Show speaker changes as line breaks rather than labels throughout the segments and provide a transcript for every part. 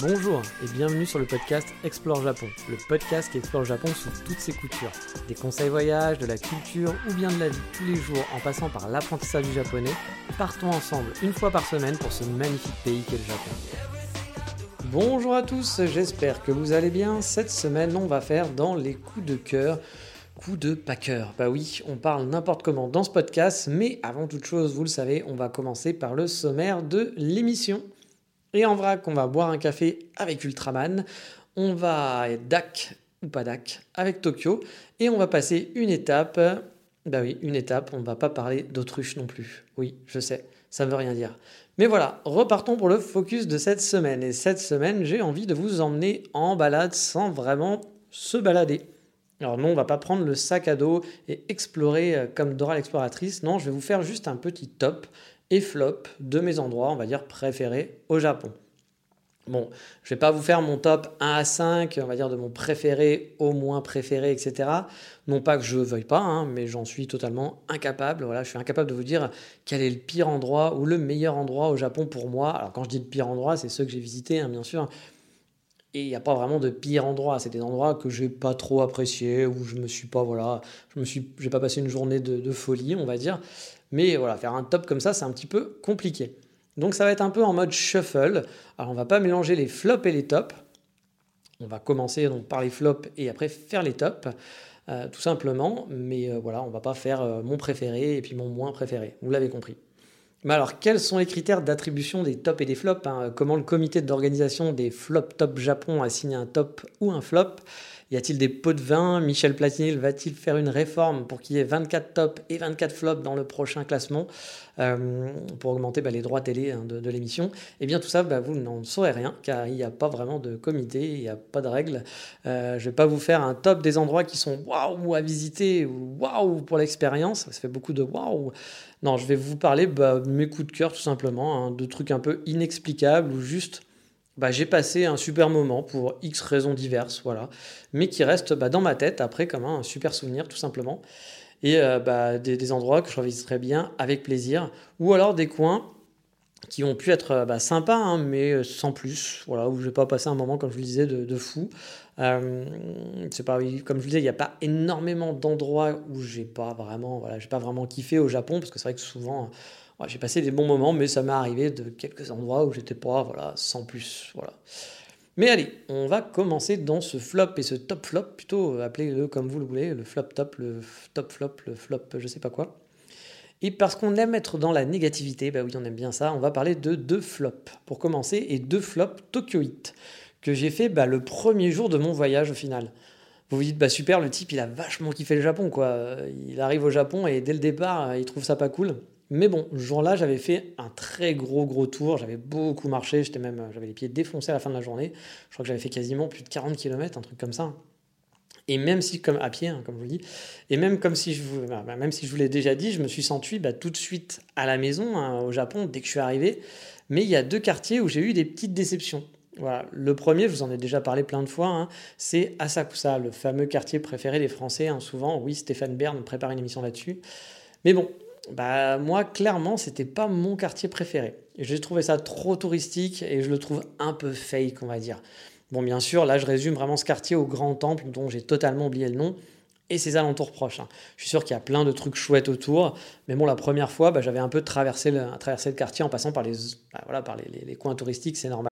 Bonjour et bienvenue sur le podcast Explore Japon, le podcast qui explore Japon sous toutes ses coutures. Des conseils voyage, de la culture ou bien de la vie tous les jours en passant par l'apprentissage du japonais, partons ensemble une fois par semaine pour ce magnifique pays qu'est le Japon. Bonjour à tous, j'espère que vous allez bien. Cette semaine, on va faire dans les coups de cœur coup de packer. Bah oui, on parle n'importe comment dans ce podcast, mais avant toute chose, vous le savez, on va commencer par le sommaire de l'émission. Et en vrac, on va boire un café avec Ultraman. On va être DAC ou pas DAC avec Tokyo. Et on va passer une étape. Bah oui, une étape. On ne va pas parler d'autruche non plus. Oui, je sais, ça ne veut rien dire. Mais voilà, repartons pour le focus de cette semaine. Et cette semaine, j'ai envie de vous emmener en balade sans vraiment se balader. Alors non, on va pas prendre le sac à dos et explorer euh, comme Dora l'exploratrice. Non, je vais vous faire juste un petit top et flop de mes endroits, on va dire, préférés au Japon. Bon, je vais pas vous faire mon top 1 à 5, on va dire de mon préféré au moins préféré, etc. Non pas que je veuille pas, hein, mais j'en suis totalement incapable. Voilà, je suis incapable de vous dire quel est le pire endroit ou le meilleur endroit au Japon pour moi. Alors quand je dis pire endroit, c'est ceux que j'ai visités, hein, bien sûr. Et il n'y a pas vraiment de pire endroit. C'est des endroits que j'ai pas trop appréciés, où je me suis pas, voilà, je me suis, pas passé une journée de folie, on va dire. Mais voilà, faire un top comme ça, c'est un petit peu compliqué. Donc ça va être un peu en mode shuffle. Alors on va pas mélanger les flops et les tops. On va commencer donc par les flops et après faire les tops, euh, tout simplement. Mais euh, voilà, on va pas faire euh, mon préféré et puis mon moins préféré. Vous l'avez compris. Mais alors, quels sont les critères d'attribution des tops et des flops hein? Comment le comité d'organisation des flop top Japon a signé un top ou un flop? Y a-t-il des pots de vin Michel Platini va-t-il faire une réforme pour qu'il y ait 24 tops et 24 flops dans le prochain classement euh, pour augmenter bah, les droits télé hein, de, l'émission? Eh bien tout ça, bah, vous n'en saurez rien car il n'y a pas vraiment de comité, il n'y a pas de règles. Euh, je ne vais pas vous faire un top des endroits qui sont waouh à visiter ou waouh pour l'expérience. Ça fait beaucoup de waouh. Non, je vais vous parler bah, mes coups de cœur tout simplement, hein, de trucs un peu inexplicables ou juste bah, j'ai passé un super moment pour X raisons diverses, voilà, mais qui reste bah, dans ma tête après comme un super souvenir tout simplement. Et euh, bah, des, endroits que je revisiterai bien avec plaisir, ou alors des coins qui ont pu être bah, sympas, hein, mais sans plus, voilà, où je vais pas passer un moment, comme je le disais, de, fou. Euh, pas, comme je vous disais, il n'y a pas énormément d'endroits où j'ai pas voilà, pas vraiment kiffé au Japon, parce que c'est vrai que souvent j'ai passé des bons moments, mais ça m'est arrivé de quelques endroits où j'étais pas, voilà, sans plus, voilà. Mais allez, on va commencer dans ce flop et ce top flop, plutôt euh, appelez-le comme vous le voulez, le flop top, le top flop, le flop je sais pas quoi. Et parce qu'on aime être dans la négativité, bah oui, on aime bien ça, on va parler de deux flops pour commencer, et deux flops Tokyoite que j'ai fait bah, le premier jour de mon voyage au final. Vous vous dites, bah super, le type il a vachement kiffé le Japon, quoi. Il arrive au Japon et dès le départ, il trouve ça pas cool. Mais bon, ce jour-là, j'avais fait un très gros gros tour, j'avais beaucoup marché, j'étais même, j'avais les pieds défoncés à la fin de la journée. Je crois que j'avais fait quasiment plus de 40 km, un truc comme ça. Et même si, comme à pied, hein, comme je vous dis, et même comme si je vous, bah, même si je vous l'ai déjà dit, je me suis senti bah, tout de suite à la maison, hein, au Japon, dès que je suis arrivé. Mais il y a deux quartiers où j'ai eu des petites déceptions. Voilà. Le premier, je vous en ai déjà parlé plein de fois, hein, c'est Asakusa, le fameux quartier préféré des Français. souvent, oui, Stéphane Bern prépare une émission là-dessus. Mais bon, bah moi clairement c'était pas mon quartier préféré. J'ai trouvé ça trop touristique et je le trouve un peu fake on va dire. Bon bien sûr là je résume vraiment ce quartier au Grand Temple dont j'ai totalement oublié le nom et ses alentours proches. Hein. Je suis sûr qu'il y a plein de trucs chouettes autour, mais bon la première fois bah, j'avais un peu traversé le, quartier en passant par les, bah, voilà, par les coins touristiques, c'est normal.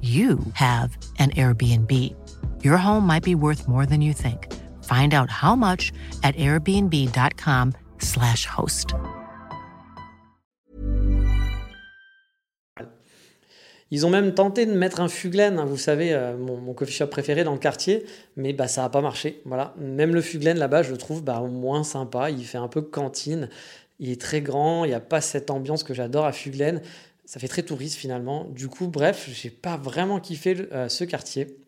you have an Airbnb. Your home might be worth more than you think. Find out how much at airbnb.com/slash host.
Ils ont même tenté de mettre un Fuglen, hein, vous savez, euh, mon, coffee shop préféré dans le quartier, mais bah, ça n'a pas marché. Voilà. Même le Fuglen là-bas, je le trouve bah, moins sympa. Il fait un peu cantine. Il est très grand, il n'y a pas cette ambiance que j'adore à Fuglen ça fait très touriste finalement. Du coup, bref, j'ai pas vraiment kiffé ce quartier.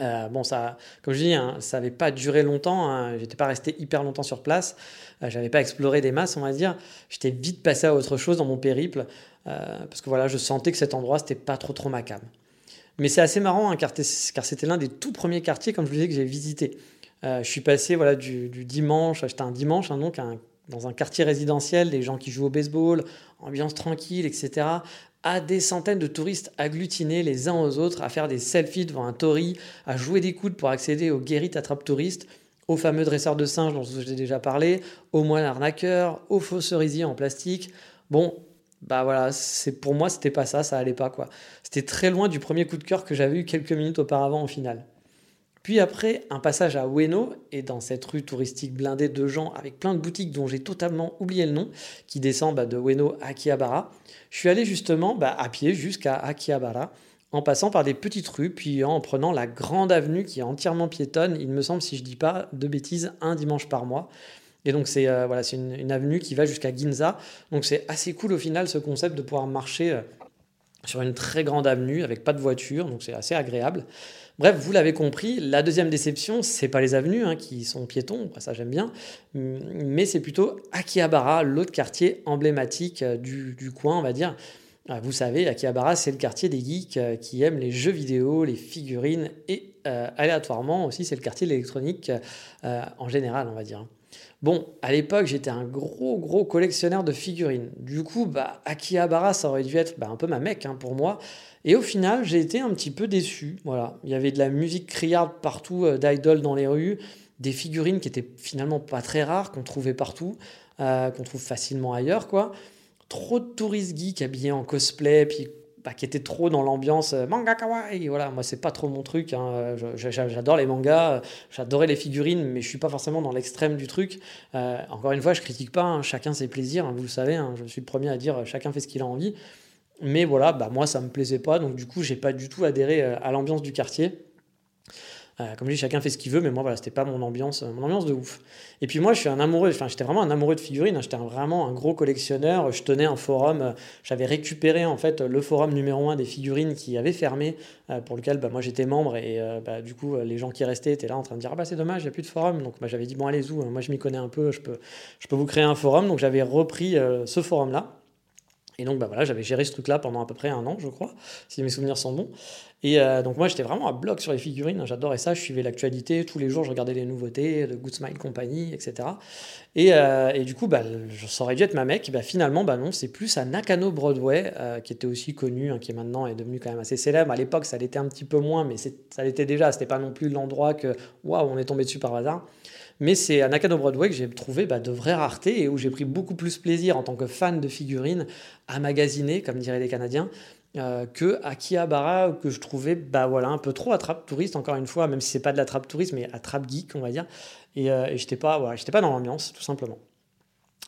Euh, bon, ça, comme je dis, hein, ça n'avait pas duré longtemps. Hein, J'étais pas resté hyper longtemps sur place. Euh, j'avais pas exploré des masses, on va dire. J'étais vite passé à autre chose dans mon périple euh, parce que voilà, je sentais que cet endroit c'était pas trop trop ma. Mais c'est assez marrant hein, car, c'était l'un des tout premiers quartiers, comme je vous disais, que j'ai visité. je suis passé voilà du, dimanche, j'étais un dimanche donc dans un quartier résidentiel, des gens qui jouent au baseball, ambiance tranquille, etc à des centaines de touristes agglutinés les uns aux autres à faire des selfies devant un tori, à jouer des coudes pour accéder aux guérites attrape touristes, aux fameux dresseurs de singes dont j'ai déjà parlé, aux moines arnaqueurs, aux faux cerisiers en plastique. Bon, bah voilà, c'est pour moi c'était pas ça, ça allait pas quoi. C'était très loin du premier coup de cœur que j'avais eu quelques minutes auparavant au final. Puis après, un passage à Ueno, et dans cette rue touristique blindée de gens avec plein de boutiques dont j'ai totalement oublié le nom, qui descend bah, de Ueno à Akihabara, je suis allé justement bah, à pied jusqu'à Akihabara, en passant par des petites rues, puis en prenant la grande avenue qui est entièrement piétonne, il me semble, si je dis pas de bêtises, un dimanche par mois. Et donc c'est euh, voilà, c'est une, avenue qui va jusqu'à Ginza. Donc c'est assez cool au final ce concept de pouvoir marcher euh, sur une très grande avenue avec pas de voiture, donc c'est assez agréable. Bref, vous l'avez compris, la deuxième déception, c'est pas les avenues hein, qui sont piétons, ça j'aime bien, mais c'est plutôt Akihabara, l'autre quartier emblématique euh, du, coin, on va dire. Euh, vous savez, Akihabara, c'est le quartier des geeks euh, qui aiment les jeux vidéo, les figurines et aléatoirement aussi, c'est le quartier de l'électronique en général, on va dire. Bon, à l'époque, j'étais un gros, gros collectionneur de figurines. Du coup, bah, Akihabara, ça aurait dû être bah, un peu ma mec hein, pour moi. Et au final, j'ai été un petit peu déçu. Voilà, il y avait de la musique criarde partout, euh, dans les rues, des figurines qui étaient finalement pas très rares, qu'on trouvait partout, euh, qu'on trouve facilement ailleurs, quoi. Trop de touristes geeks habillés en cosplay, puis bah, qui étaient trop dans l'ambiance euh, manga kawaii. Voilà, moi c'est pas trop mon truc. Hein. J'adore les mangas, j'adorais les figurines, mais je suis pas forcément dans l'extrême du truc. encore une fois, je critique pas. Hein. chacun ses plaisirs. Hein, vous le savez. je suis le premier à dire chacun fait ce qu'il a envie. Mais voilà, bah moi ça me plaisait pas, donc du coup j'ai pas du tout adhéré euh, à l'ambiance du quartier. Euh, comme je dis, chacun fait ce qu'il veut, mais moi voilà, c'était pas mon ambiance, mon ambiance de ouf. Et puis moi je suis un amoureux, enfin j'étais vraiment un amoureux de figurines, hein. j'étais vraiment un gros collectionneur. Je tenais un forum, euh, j'avais récupéré en fait le forum numéro un des figurines qui avait fermé, pour lequel bah, moi j'étais membre et bah, du coup les gens qui restaient étaient là en train de dire ah bah c'est dommage, il n'y a plus de forum. Donc bah, j'avais dit bon allez-y, moi je m'y connais un peu, je peux, je peux vous créer un forum. Donc j'avais repris ce forum là. Et donc, bah voilà, j'avais géré ce truc-là pendant à peu près un an, je crois, si mes souvenirs sont bons. Et euh, donc, moi, j'étais vraiment à bloc sur les figurines. J'adorais ça. Je suivais l'actualité. Tous les jours, je regardais les nouveautés de Good Smile Company, etc. Euh, et, du coup, bah, ça aurait dû être ma mec. Bah, finalement, bah non, c'est plus à Nakano Broadway, euh, qui était aussi connu, hein, qui est maintenant est devenu quand même assez célèbre. À l'époque, ça l'était un petit peu moins, mais ça l'était déjà. C'était pas non plus l'endroit que, waouh, on est tombé dessus par hasard. Mais c'est à Nakano Broadway que j'ai trouvé bah, de vraies raretés et où j'ai pris beaucoup plus plaisir en tant que fan de figurines à magasiner, comme diraient les Canadiens, euh, que Akihabara, que je trouvais bah, voilà, un peu trop attrape touriste, encore une fois, même si c'est pas de la trappe touriste, mais attrape geek, on va dire. Et, euh, et j'étais pas, voilà, pas dans l'ambiance, tout simplement.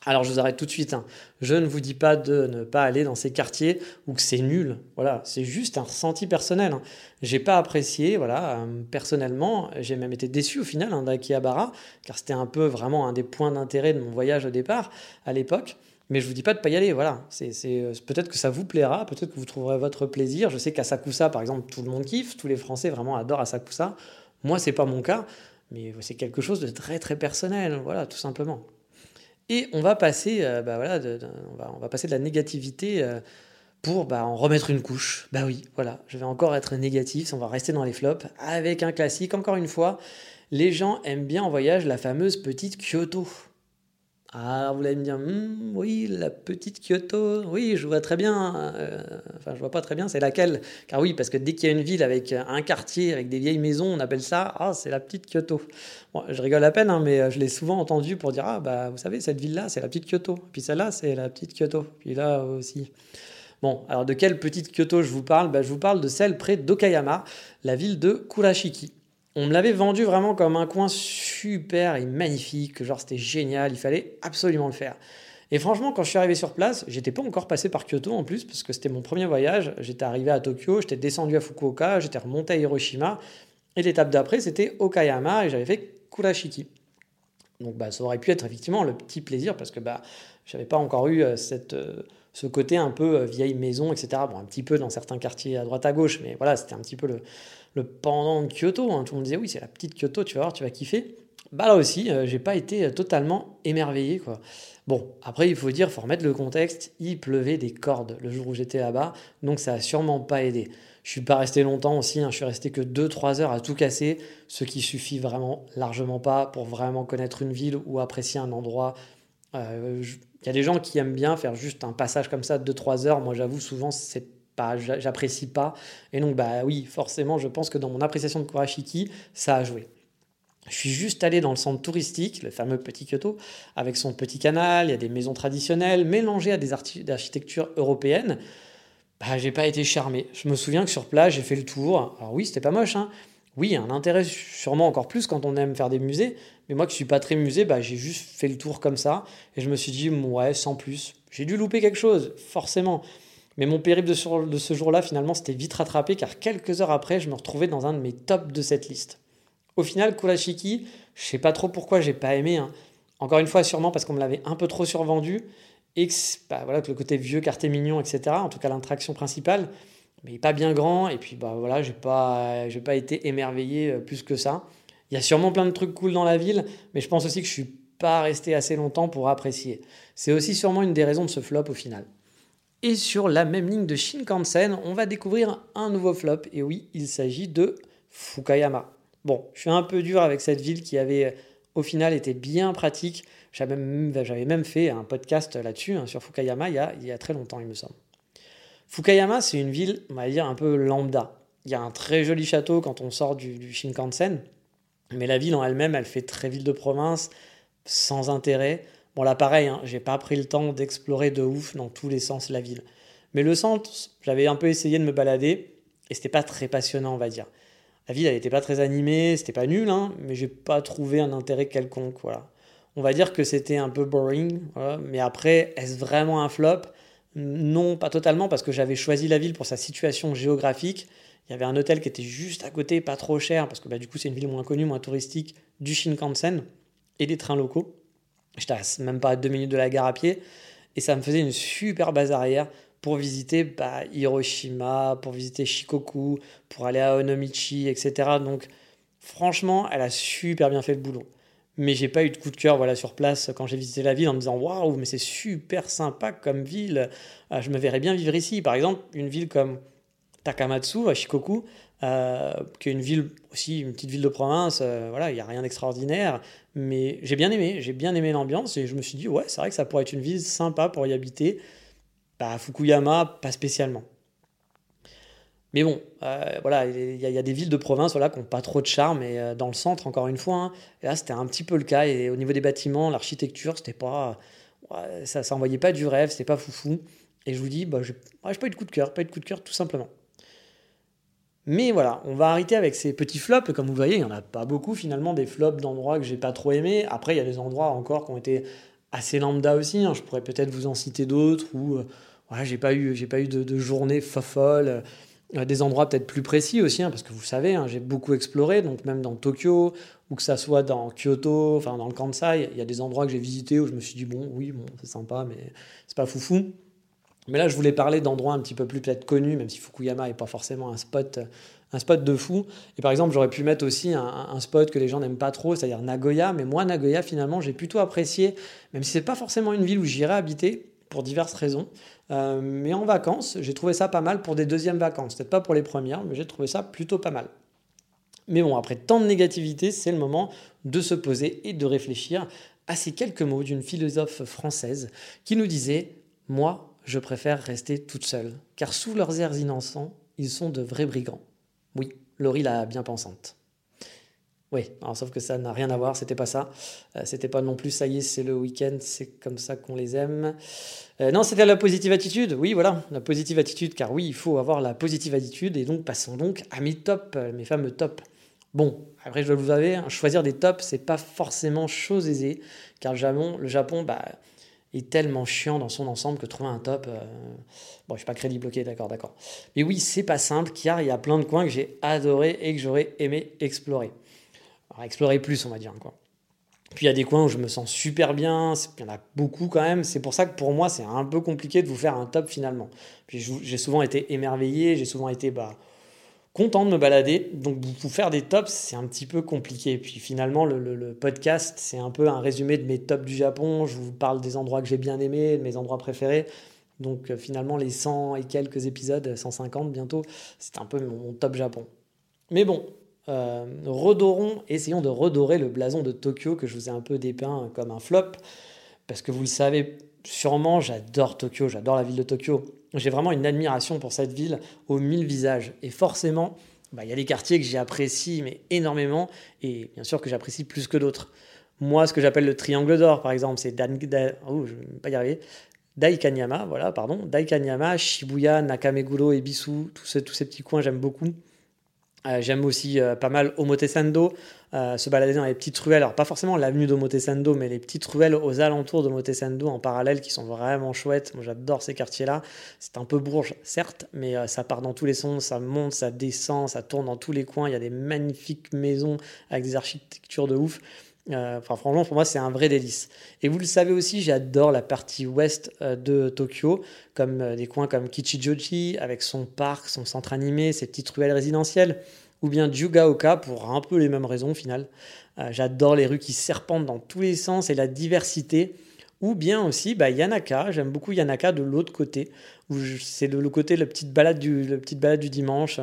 Alors je vous arrête tout de suite. Hein. Je ne vous dis pas de ne pas aller dans ces quartiers ou que c'est nul. Voilà, c'est juste un ressenti personnel. Hein. J'ai pas apprécié. Voilà, euh, personnellement, j'ai même été déçu au final hein, d'Akihabara, car c'était un peu vraiment un des points d'intérêt de mon voyage au départ à l'époque. Mais je vous dis pas de pas y aller. Voilà, c'est euh, peut-être que ça vous plaira, peut-être que vous trouverez votre plaisir. Je sais qu'à Sakusa, par exemple, tout le monde kiffe. Tous les Français vraiment adorent Asakusa. Moi, c'est pas mon cas, mais c'est quelque chose de très très personnel. Voilà, tout simplement. Et on va passer, euh, bah voilà, de, on, va, passer de la négativité euh, pour bah, en remettre une couche. Bah oui, voilà, je vais encore être négatif, on va rester dans les flops avec un classique. Encore une fois, les gens aiment bien en voyage la fameuse petite Kyoto. Ah, vous allez me dire, hmm, oui, la petite Kyoto, oui, je vois très bien. Euh, enfin, je vois pas très bien, c'est laquelle? Car oui, parce que dès qu'il y a une ville avec un quartier, avec des vieilles maisons, on appelle ça, ah, c'est la petite Kyoto. Bon, je rigole à peine, hein, mais je l'ai souvent entendu pour dire, ah, bah, vous savez, cette ville-là, c'est la petite Kyoto. Puis celle-là, c'est la petite Kyoto. Puis là aussi. Bon, alors de quelle petite Kyoto je vous parle? Bah, Je vous parle de celle près d'Okayama, la ville de Kurashiki. On me l'avait vendu vraiment comme un coin super et magnifique, genre c'était génial, il fallait absolument le faire. Et franchement, quand je suis arrivé sur place, j'étais pas encore passé par Kyoto en plus, parce que c'était mon premier voyage. J'étais arrivé à Tokyo, j'étais descendu à Fukuoka, j'étais remonté à Hiroshima, et l'étape d'après, c'était Okayama, et j'avais fait Kurashiki. Donc bah, ça aurait pu être effectivement le petit plaisir, parce que bah, je n'avais pas encore eu euh, cette, euh, ce côté un peu vieille maison, etc. Bon, un petit peu dans certains quartiers à droite à gauche, mais voilà, c'était un petit peu le, pendant de Kyoto. Hein. Tout le monde disait, oui, c'est la petite Kyoto, tu vas voir, tu vas kiffer. Bah là aussi, j'ai pas été totalement émerveillé, quoi. Bon, après, il faut dire, faut remettre le contexte, il pleuvait des cordes le jour où j'étais là-bas, donc ça a sûrement pas aidé. Je suis pas resté longtemps aussi, hein. je suis resté que 2-3 heures à tout casser, ce qui suffit vraiment largement pas pour vraiment connaître une ville ou apprécier un endroit. Euh, il y a des gens qui aiment bien faire juste un passage comme ça de 2-3 heures. Moi, j'avoue, souvent, c'est pas, j'apprécie pas. Et donc, bah oui, forcément, je pense que dans mon appréciation de Kurashiki, ça a joué. Je suis juste allé dans le centre touristique, le fameux petit Kyoto, avec son petit canal, il y a des maisons traditionnelles mélangées à des architectures européennes bah, j'ai pas été charmé. Je me souviens que sur place, j'ai fait le tour. Alors oui, c'était pas moche, hein. Oui, un intérêt sûrement encore plus quand on aime faire des musées. Mais moi qui suis pas très musée, bah, j'ai juste fait le tour comme ça. Et je me suis dit, ouais, sans plus. J'ai dû louper quelque chose, forcément. Mais mon périple de, ce jour-là, finalement, c'était vite rattrapé car quelques heures après, je me retrouvais dans un de mes tops de cette liste. Au final, Kurashiki, je sais pas trop pourquoi j'ai pas aimé. Hein. Encore une fois, sûrement parce qu'on me l'avait un peu trop survendu et que, bah, voilà, le côté vieux, quartier mignon, etc., en tout cas l'interaction principale, mais pas bien grand, et puis bah, voilà, j'ai pas, pas été émerveillé euh, plus que ça. Il y a sûrement plein de trucs cool dans la ville, mais je pense aussi que je suis pas resté assez longtemps pour apprécier. C'est aussi sûrement une des raisons de ce flop au final. Et sur la même ligne de Shinkansen, on va découvrir un nouveau flop, et oui, il s'agit de Fukayama. Bon, je suis un peu dur avec cette ville qui avait au final été bien pratique. J'avais même, fait un podcast là-dessus, hein, sur Fukayama, il y, a, très longtemps, il me semble. Fukayama, c'est une ville, on va dire, un peu lambda. Il y a un très joli château quand on sort du, Shinkansen, mais la ville en elle-même, elle fait très ville de province, sans intérêt. Bon, là, pareil, hein, j'ai pas pris le temps d'explorer de ouf dans tous les sens la ville. Mais le centre, j'avais un peu essayé de me balader, et c'était pas très passionnant, on va dire. La ville, elle était pas très animée, c'était pas nul, hein, mais j'ai pas trouvé un intérêt quelconque, voilà on va dire que c'était un peu boring. Mais après, est-ce vraiment un flop? Non, pas totalement, parce que j'avais choisi la ville pour sa situation géographique. Il y avait un hôtel qui était juste à côté, pas trop cher, parce que bah, du coup, c'est une ville moins connue, moins touristique, du Shinkansen et des trains locaux. J'étais même pas à deux minutes de la gare à pied. Et ça me faisait une super base arrière pour visiter bah, Hiroshima, pour visiter Shikoku, pour aller à Onomichi, etc. Donc, franchement, elle a super bien fait le boulot mais j'ai pas eu de coup de cœur voilà sur place quand j'ai visité la ville en me disant waouh mais c'est super sympa comme ville euh, je me verrais bien vivre ici par exemple une ville comme Takamatsu à Shikoku euh, qui est une ville aussi une petite ville de province euh, voilà il y a rien d'extraordinaire mais j'ai bien aimé j'ai bien aimé l'ambiance et je me suis dit ouais c'est vrai que ça pourrait être une ville sympa pour y habiter bah, Fukuyama pas spécialement mais bon, euh, voilà, il y, a des villes de province qui n'ont pas trop de charme, et dans le centre, encore une fois, hein, là c'était un petit peu le cas, et au niveau des bâtiments, l'architecture, c'était pas. ça, ça envoyait pas du rêve, c'était pas foufou. Et je vous dis, bah, je n'ai pas eu de coup de cœur, pas eu de coup de cœur tout simplement. Mais voilà, on va arrêter avec ces petits flops. Comme vous voyez, il n'y en a pas beaucoup finalement, des flops d'endroits que j'ai pas trop aimés. Après, il y a des endroits encore qui ont été assez lambda aussi. Hein. Je pourrais peut-être vous en citer d'autres où euh, voilà, j'ai pas eu, j'ai pas eu de, de journée folle des endroits peut-être plus précis aussi, hein, parce que vous savez, hein, j'ai beaucoup exploré, donc même dans Tokyo, ou que ça soit dans Kyoto, enfin dans le Kansai, il y a des endroits que j'ai visités où je me suis dit, bon, oui, bon, c'est sympa, mais c'est pas foufou. Mais là, je voulais parler d'endroits un petit peu plus peut-être connus, même si Fukuyama n'est pas forcément un spot, un spot de fou. Et par exemple, j'aurais pu mettre aussi un, spot que les gens n'aiment pas trop, c'est-à-dire Nagoya. Mais moi, Nagoya, finalement, j'ai plutôt apprécié, même si c'est pas forcément une ville où j'irais habiter, pour diverses raisons. Euh, mais en vacances, j'ai trouvé ça pas mal pour des deuxièmes vacances. Peut-être pas pour les premières, mais j'ai trouvé ça plutôt pas mal. Mais bon, après tant de négativité, c'est le moment de se poser et de réfléchir à ces quelques mots d'une philosophe française qui nous disait Moi, je préfère rester toute seule, car sous leurs airs innocents, ils sont de vrais brigands. Oui, Laurie la bien pensante. Oui, alors sauf que ça n'a rien à voir, c'était pas ça. Euh, c'était pas non plus ça y est, c'est le week-end, c'est comme ça qu'on les aime. Euh, non, c'était la positive attitude. Oui, voilà, la positive attitude, car oui, il faut avoir la positive attitude. Et donc, passons donc à mes tops, mes fameux tops. Bon, après, je dois vous avouer, hein, choisir des tops, c'est pas forcément chose aisée, car le Japon, le Japon bah, est tellement chiant dans son ensemble que trouver un top. Bon, je suis pas crédible, ok, d'accord, d'accord. Mais oui, c'est pas simple, car il y a plein de coins que j'ai adoré et que j'aurais aimé explorer explorer plus, on va dire. Quoi. Puis il y a des coins où je me sens super bien, il y en a beaucoup quand même. C'est pour ça que pour moi, c'est un peu compliqué de vous faire un top finalement. J'ai souvent été émerveillé, j'ai souvent été bah, content de me balader. Donc vous faire des tops, c'est un petit peu compliqué. Puis finalement, le, podcast, c'est un peu un résumé de mes tops du Japon. Je vous parle des endroits que j'ai bien aimés, de mes endroits préférés. Donc euh, finalement, les 100 et quelques épisodes, 150 bientôt, c'est un peu mon top Japon. Mais bon, euh, redorons, essayons de redorer le blason de Tokyo que je vous ai un peu dépeint comme un flop, parce que vous le savez sûrement, j'adore Tokyo, j'adore la ville de Tokyo. J'ai vraiment une admiration pour cette ville aux mille visages. Et forcément, bah, il y a des quartiers que j'apprécie mais énormément, et bien sûr que j'apprécie plus que d'autres. Moi, ce que j'appelle le triangle d'or, par exemple, c'est Dan, oh, y arriver. Daikanyama, voilà, pardon, Daikanyama, Shibuya, Nakameguro, Ebisu, tous ces, tous ces petits coins, j'aime beaucoup. Euh, j'aime aussi euh, pas mal Omotesando, euh, se balader dans les petites ruelles, alors pas forcément l'avenue d'Omotesando, mais les petites ruelles aux alentours d'Omotesando en parallèle qui sont vraiment chouettes. Moi j'adore ces quartiers-là. C'est un peu bourge, certes, mais ça part dans tous les sons, ça monte, ça descend, ça tourne dans tous les coins. Il y a des magnifiques maisons avec des architectures de ouf. enfin, franchement, pour moi, c'est un vrai délice. Et vous le savez aussi, j'adore la partie ouest de Tokyo, comme des coins comme Kichijoji, avec son parc, son centre animé, ses petites ruelles résidentielles ou bien Jugaoka pour un peu les mêmes raisons au final. Euh, j'adore les rues qui serpentent dans tous les sens et la diversité. Ou bien aussi bah, Yanaka, j'aime beaucoup Yanaka de l'autre côté, où c'est de l'autre côté la petite, balade du, la petite balade du dimanche,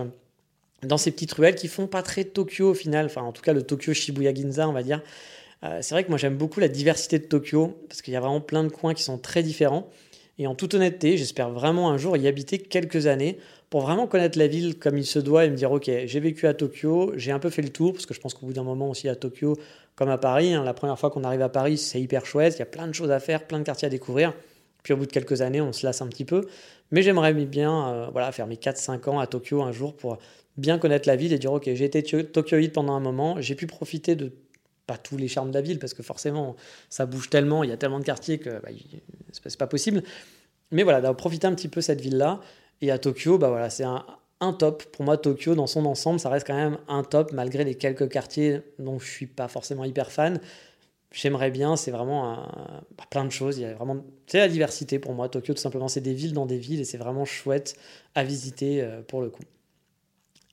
dans ces petites ruelles qui font pas très Tokyo au final, enfin en tout cas le Tokyo Shibuya Ginza on va dire. Euh, c'est vrai que moi j'aime beaucoup la diversité de Tokyo, parce qu'il y a vraiment plein de coins qui sont très différents. Et en toute honnêteté, j'espère vraiment un jour y habiter quelques années pour vraiment connaître la ville comme il se doit et me dire ok j'ai vécu à Tokyo, j'ai un peu fait le tour parce que je pense qu'au bout d'un moment aussi à Tokyo comme à Paris, hein, la première fois qu'on arrive à Paris c'est hyper chouette, il y a plein de choses à faire, plein de quartiers à découvrir. Puis au bout de quelques années on se lasse un petit peu, mais j'aimerais bien euh, voilà faire mes 4-5 ans à Tokyo un jour pour bien connaître la ville et dire ok j'ai été Tokyoïde pendant un moment, j'ai pu profiter de pas tous les charmes de la ville parce que forcément ça bouge tellement, il y a tellement de quartiers que bah, c'est pas possible. Mais voilà, d'avoir profité un petit peu cette ville-là et à Tokyo, bah voilà, c'est un, un, top. Pour moi, Tokyo, dans son ensemble, ça reste quand même un top, malgré les quelques quartiers dont je suis pas forcément hyper fan. J'aimerais bien, c'est vraiment bah, plein de choses. Il y a vraiment, c'est la diversité pour moi. Tokyo, tout simplement, c'est des villes dans des villes et c'est vraiment chouette à visiter euh, pour le coup.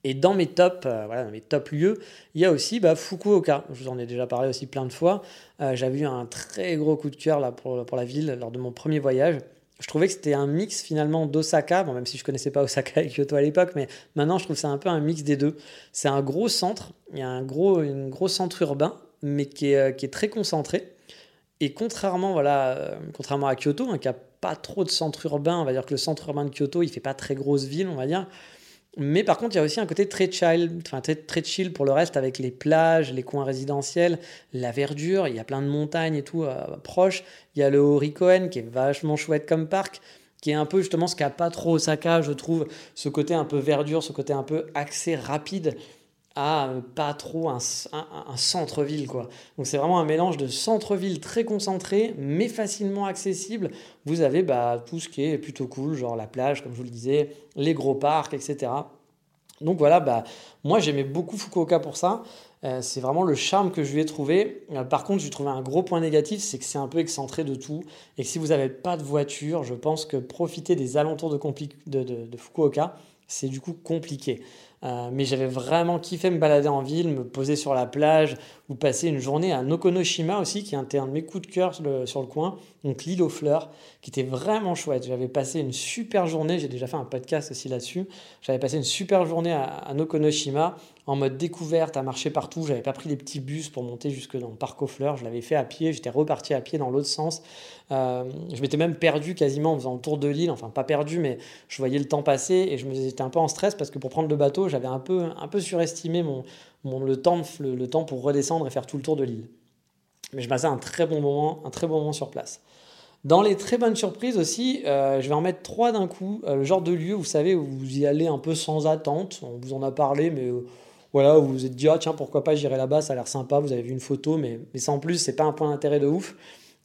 Et dans mes top, euh, voilà, mes top lieux, il y a aussi bah, Fukuoka. Je vous en ai déjà parlé aussi plein de fois. Euh, j'avais eu un très gros coup de cœur là pour, pour la ville lors de mon premier voyage je trouvais que c'était un mix finalement d'Osaka, bon, même si je connaissais pas Osaka et Kyoto à l'époque, mais maintenant je trouve que c'est un peu un mix des deux. C'est un gros centre, il y a un gros, une gros centre urbain, mais qui est, euh, qui est très concentré. Et contrairement, voilà, euh, contrairement à Kyoto, hein, qui a pas trop de centre urbain, on va dire que le centre urbain de Kyoto, il fait pas très grosse ville, on va dire. Mais par contre, il y a aussi un côté très chill, enfin très, très chill pour le reste, avec les plages, les coins résidentiels, la verdure, il y a plein de montagnes et tout euh, proches. Il y a le Horikoen qui est vachement chouette comme parc, qui est un peu justement ce qu'a pas trop Osaka, je trouve, ce côté un peu verdure, ce côté un peu accès rapide euh, pas trop un, centre-ville quoi. Donc c'est vraiment un mélange de centre-ville très concentré mais facilement accessible. Vous avez bah, tout ce qui est plutôt cool, genre la plage comme je vous le disais, les gros parcs, etc. Donc voilà, bah, moi j'aimais beaucoup Fukuoka pour ça. Euh, c'est vraiment le charme que je lui ai trouvé. Euh, par contre, j'ai trouvé un gros point négatif, c'est que c'est un peu excentré de tout. Et que si vous n'avez pas de voiture, je pense que profiter des alentours de Fukuoka, c'est du coup compliqué. Euh, mais j'avais vraiment kiffé me balader en ville, me poser sur la plage ou passer une journée à Nokonoshima aussi, qui était un de mes coups de cœur sur le coin, donc l'île aux fleurs, qui était vraiment chouette. J'avais passé une super journée, j'ai déjà fait un podcast aussi là-dessus. J'avais passé une super journée à, à Nokonoshima en mode découverte, à marcher partout. J'avais pas pris les petits bus pour monter jusque dans le parc aux fleurs. Je l'avais fait à pied. J'étais reparti à pied dans l'autre sens. Euh, je m'étais même perdu quasiment en faisant le tour de l'île. Enfin, pas perdu, mais je voyais le temps passer et je me j'étais un peu en stress parce que pour prendre le bateau, j'avais un peu, un peu surestimé mon, mon le, temps, le, temps pour redescendre et faire tout le tour de l'île. Mais je passais un très bon moment, un très bon moment sur place. Dans les très bonnes surprises aussi, euh, je vais en mettre trois d'un coup. Euh, le genre de lieu, vous savez, où vous y allez un peu sans attente. On vous en a parlé, mais voilà, vous vous êtes dit, ah, tiens, pourquoi pas, j'irai là-bas, ça a l'air sympa, vous avez vu une photo, mais, mais sans plus, c'est pas un point d'intérêt de ouf.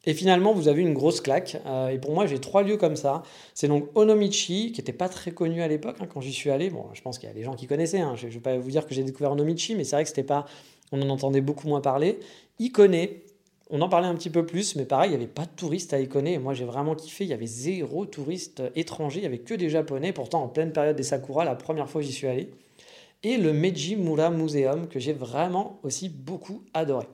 Et finalement, vous avez une grosse claque. Euh, et pour moi, j'ai trois lieux comme ça. C'est donc Onomichi, qui n'était pas très connu à l'époque hein, quand j'y suis allé. Bon, je pense qu'il y a des gens qui connaissaient. Hein. Je ne vais pas vous dire que j'ai découvert Onomichi, mais c'est vrai que c'était pas. On en entendait beaucoup moins parler. Ikone, on en parlait un petit peu plus, mais pareil, il n'y avait pas de touristes à Ikone. Moi, j'ai vraiment kiffé. Il y avait zéro touriste étranger. Il n'y avait que des Japonais. Pourtant, en pleine période des Sakura, la première fois j'y suis allé. Et le Meiji Mura Museum, que j'ai vraiment aussi beaucoup adoré.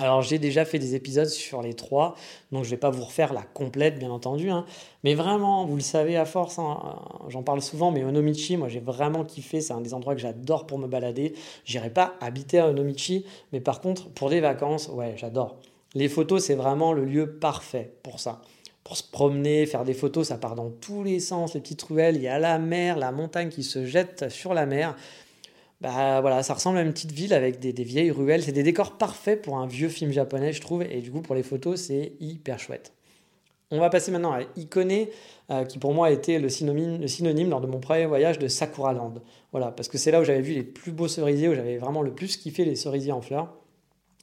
Alors j'ai déjà fait des épisodes sur les trois, donc je ne vais pas vous refaire la complète bien entendu, hein. mais vraiment, vous le savez à force, hein, j'en parle souvent, mais Onomichi, moi j'ai vraiment kiffé, c'est un des endroits que j'adore pour me balader. J'irai pas habiter à Onomichi, mais par contre pour des vacances, ouais j'adore. Les photos c'est vraiment le lieu parfait pour ça. Pour se promener, faire des photos, ça part dans tous les sens, les petites ruelles, il y a la mer, la montagne qui se jette sur la mer bah voilà, ça ressemble à une petite ville avec des, vieilles ruelles. C'est des décors parfaits pour un vieux film japonais, je trouve. Et du coup, pour les photos, c'est hyper chouette. On va passer maintenant à Ikone, euh, qui pour moi a été le synonyme, le synonyme lors de mon premier voyage de Sakura Land. Voilà, parce que c'est là où j'avais vu les plus beaux cerisiers, où j'avais vraiment le plus kiffé les cerisiers en fleurs.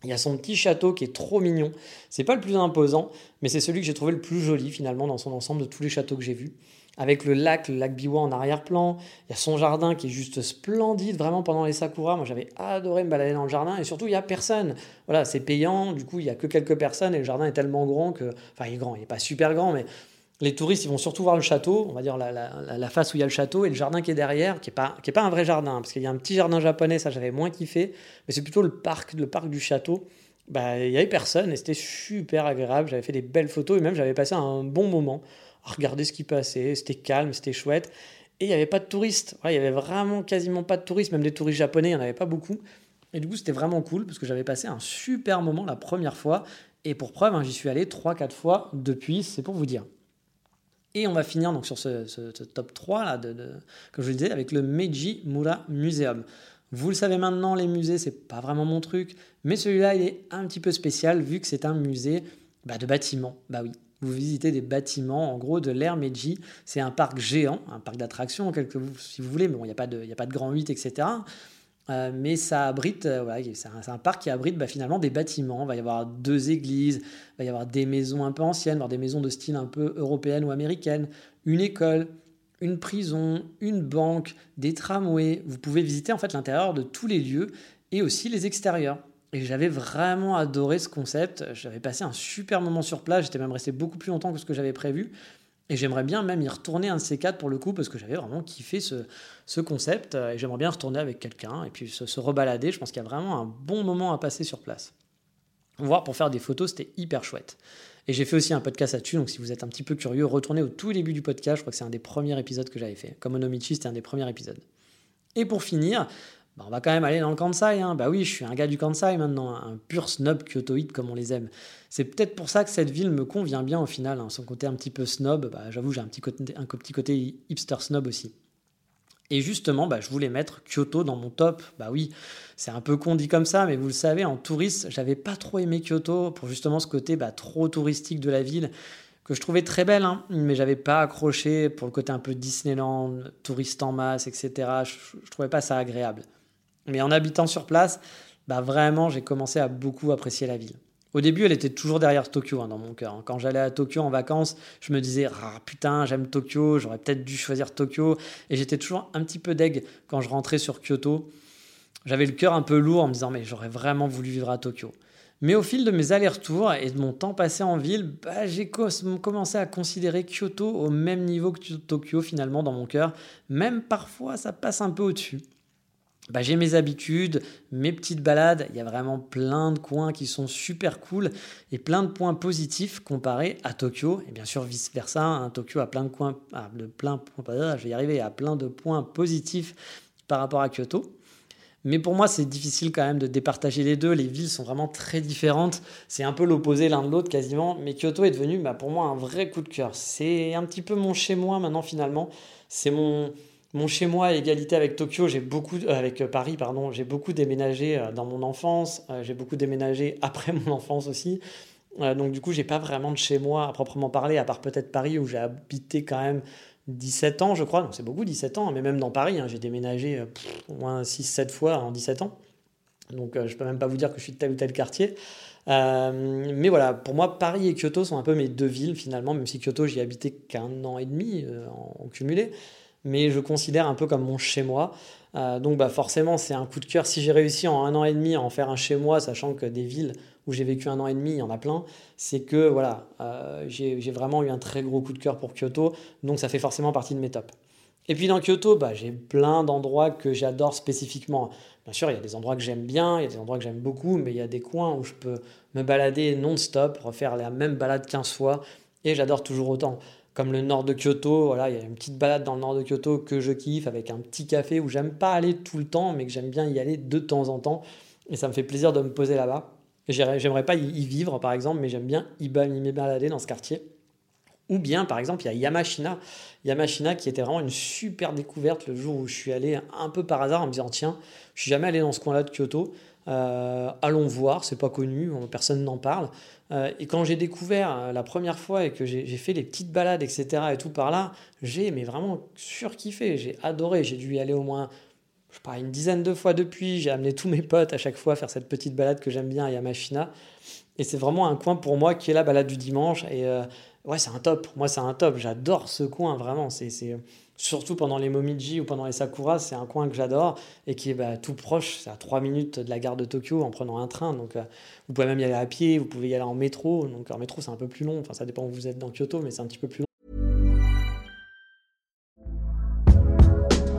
Il y a son petit château qui est trop mignon. C'est pas le plus imposant, mais c'est celui que j'ai trouvé le plus joli finalement dans son ensemble de tous les châteaux que j'ai vus avec le lac, le lac Biwa en arrière-plan. Il y a son jardin qui est juste splendide, vraiment pendant les sakura. Moi, j'avais adoré me balader dans le jardin et surtout, il n'y a personne. Voilà, c'est payant, du coup, il n'y a que quelques personnes et le jardin est tellement grand que. Enfin, il est grand, il n'est pas super grand, mais les touristes, ils vont surtout voir le château, on va dire la, face où il y a le château et le jardin qui est derrière, qui n'est pas, pas un vrai jardin, parce qu'il y a un petit jardin japonais, ça j'avais moins kiffé, mais c'est plutôt le parc, le parc du château. Bah, il n'y avait personne et c'était super agréable. J'avais fait des belles photos et même j'avais passé un bon moment regarder ce qui passait, c'était calme, c'était chouette. Et il n'y avait pas de touristes. il y avait vraiment quasiment pas de touristes, même des touristes japonais, il n'y en avait pas beaucoup. Et du coup, c'était vraiment cool parce que j'avais passé un super moment la première fois. Et pour preuve, hein, j'y suis allé 3-4 fois depuis, c'est pour vous dire. Et on va finir donc sur ce, top 3, là, comme je le disais, avec le Meiji Mura Museum. Vous le savez maintenant, les musées, c'est pas vraiment mon truc, mais celui-là, il est un petit peu spécial vu que c'est un musée bah, de bâtiments. Bah oui, vous visitez des bâtiments, en gros, de l'ère Meiji. C'est un parc géant, un parc d'attractions, si vous voulez, mais il n'y a, a pas de grand 8, etc. Euh, mais ça abrite, euh, c'est un, parc qui abrite bah, finalement des bâtiments. Il va y avoir deux églises, il va y avoir des maisons un peu anciennes, voire des maisons de style un peu européenne ou américaine, une école, une prison, une banque, des tramways. Vous pouvez visiter en fait l'intérieur de tous les lieux et aussi les extérieurs. Et j'avais vraiment adoré ce concept. J'avais passé un super moment sur place. J'étais même resté beaucoup plus longtemps que ce que j'avais prévu. Et j'aimerais bien même y retourner un de ces quatre pour le coup, parce que j'avais vraiment kiffé ce, ce concept. Et j'aimerais bien retourner avec quelqu'un et puis se, se rebalader. Je pense qu'il y a vraiment un bon moment à passer sur place. Voir pour faire des photos, c'était hyper chouette. Et j'ai fait aussi un podcast là-dessus, donc si vous êtes un petit peu curieux, retournez au tout début du podcast. Je crois que c'est un des premiers épisodes que j'avais fait. Comme Onomichi, c'était un des premiers épisodes. Et pour finir, bah, on va quand même aller dans le Kansai. Hein. Bah oui, je suis un gars du Kansai maintenant, un pur snob kyotoïde comme on les aime. C'est peut-être pour ça que cette ville me convient bien au final. Hein. Son côté un petit peu snob, bah, j'avoue, j'ai un petit, côté, hipster snob aussi. Et justement, bah, je voulais mettre Kyoto dans mon top. Bah oui, c'est un peu con dit comme ça, mais vous le savez, en touriste, j'avais pas trop aimé Kyoto pour justement ce côté trop touristique de la ville que je trouvais très belle, hein, mais j'avais pas accroché pour le côté un peu Disneyland, touriste en masse, etc. Je, je trouvais pas ça agréable. Mais en habitant sur place, bah vraiment, j'ai commencé à beaucoup apprécier la ville. Au début, elle était toujours derrière Tokyo hein, dans mon cœur. Quand j'allais à Tokyo en vacances, je me disais ah, putain, j'aime Tokyo, j'aurais peut-être dû choisir Tokyo. Et j'étais toujours un petit peu deg quand je rentrais sur Kyoto. J'avais le cœur un peu lourd en me disant mais j'aurais vraiment voulu vivre à Tokyo. Mais au fil de mes allers-retours et de mon temps passé en ville, bah, j'ai commencé à considérer Kyoto au même niveau que Tokyo finalement dans mon cœur. Même parfois, ça passe un peu au-dessus. Bah, j'ai mes habitudes, mes petites balades. Il y a vraiment plein de coins qui sont super cool et plein de points positifs comparés à Tokyo. Et bien sûr, vice versa. Hein, Tokyo a plein de coins, ah, plein, je vais y arriver, a plein de points positifs par rapport à Kyoto. Mais pour moi, c'est difficile quand même de départager les deux. Les villes sont vraiment très différentes. C'est un peu l'opposé l'un de l'autre quasiment. Mais Kyoto est devenu bah, pour moi un vrai coup de cœur. C'est un petit peu mon chez moi maintenant finalement. C'est mon, mon chez moi à égalité avec Tokyo, j'ai beaucoup euh, avec euh, Paris pardon, j'ai beaucoup déménagé euh, dans mon enfance, j'ai beaucoup déménagé après mon enfance aussi. donc du coup, j'ai pas vraiment de chez moi à proprement parler à part peut-être Paris où j'ai habité quand même 17 ans, je crois. Donc c'est beaucoup 17 ans, mais même dans Paris, hein, j'ai déménagé au moins 6 7 fois en 17 ans. Donc je peux même pas vous dire que je suis de tel ou tel quartier. mais voilà, pour moi, Paris et Kyoto sont un peu mes deux villes finalement, même si Kyoto, j'y ai habité qu'un an et demi en cumulé. Mais je considère un peu comme mon chez moi. Euh, donc bah forcément, c'est un coup de cœur. Si j'ai réussi en un an et demi à en faire un chez moi, sachant que des villes où j'ai vécu un an et demi, il y en a plein, c'est que voilà, euh, j'ai vraiment eu un très gros coup de cœur pour Kyoto, donc ça fait forcément partie de mes tops. Et puis dans Kyoto, bah, j'ai plein d'endroits que j'adore spécifiquement. Bien sûr, il y a des endroits que j'aime bien, il y a des endroits que j'aime beaucoup, mais il y a des coins où je peux me balader non-stop, refaire la même balade 15 fois, et j'adore toujours autant. Comme le nord de Kyoto, voilà, il y a une petite balade dans le nord de Kyoto que je kiffe avec un petit café où j'aime pas aller tout le temps, mais que j'aime bien y aller de temps en temps. Et ça me fait plaisir de me poser là-bas. J'aimerais pas y vivre, par exemple, mais j'aime bien y balader dans ce quartier. Ou bien, par exemple, il y a Yamashina. Yamashina qui était vraiment une super découverte le jour où je suis allé un peu par hasard en me disant tiens, je suis jamais allé dans ce coin-là de Kyoto. Euh, allons voir, c'est pas connu, personne n'en parle. Euh, et quand j'ai découvert euh, la première fois et que j'ai fait les petites balades, etc. et tout par là, j'ai mais vraiment surkiffé, j'ai adoré. J'ai dû y aller au moins je une dizaine de fois depuis. J'ai amené tous mes potes à chaque fois faire cette petite balade que j'aime bien à Yamashina. Et c'est vraiment un coin pour moi qui est la balade du dimanche. Et ouais, c'est un top. Moi, c'est un top. J'adore ce coin, vraiment. C'est, surtout pendant les Momiji ou pendant les Sakura, c'est un coin que j'adore et qui est bah, tout proche. C'est à 3 minutes de la gare de Tokyo en prenant un train. Donc, euh, vous pouvez même y aller à pied, vous pouvez y aller en métro. Donc, en métro, c'est un peu plus long. Enfin, ça dépend où vous êtes dans Kyoto, mais c'est un petit peu plus long.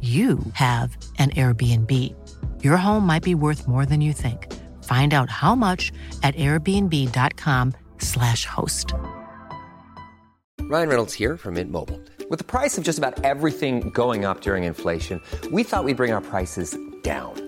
you have an Airbnb. Your home might be worth more than you think. Find out how much at airbnb.com/slash host.
Ryan Reynolds here from Mint Mobile. With the price of just about everything going up during inflation, we thought we'd bring our prices down.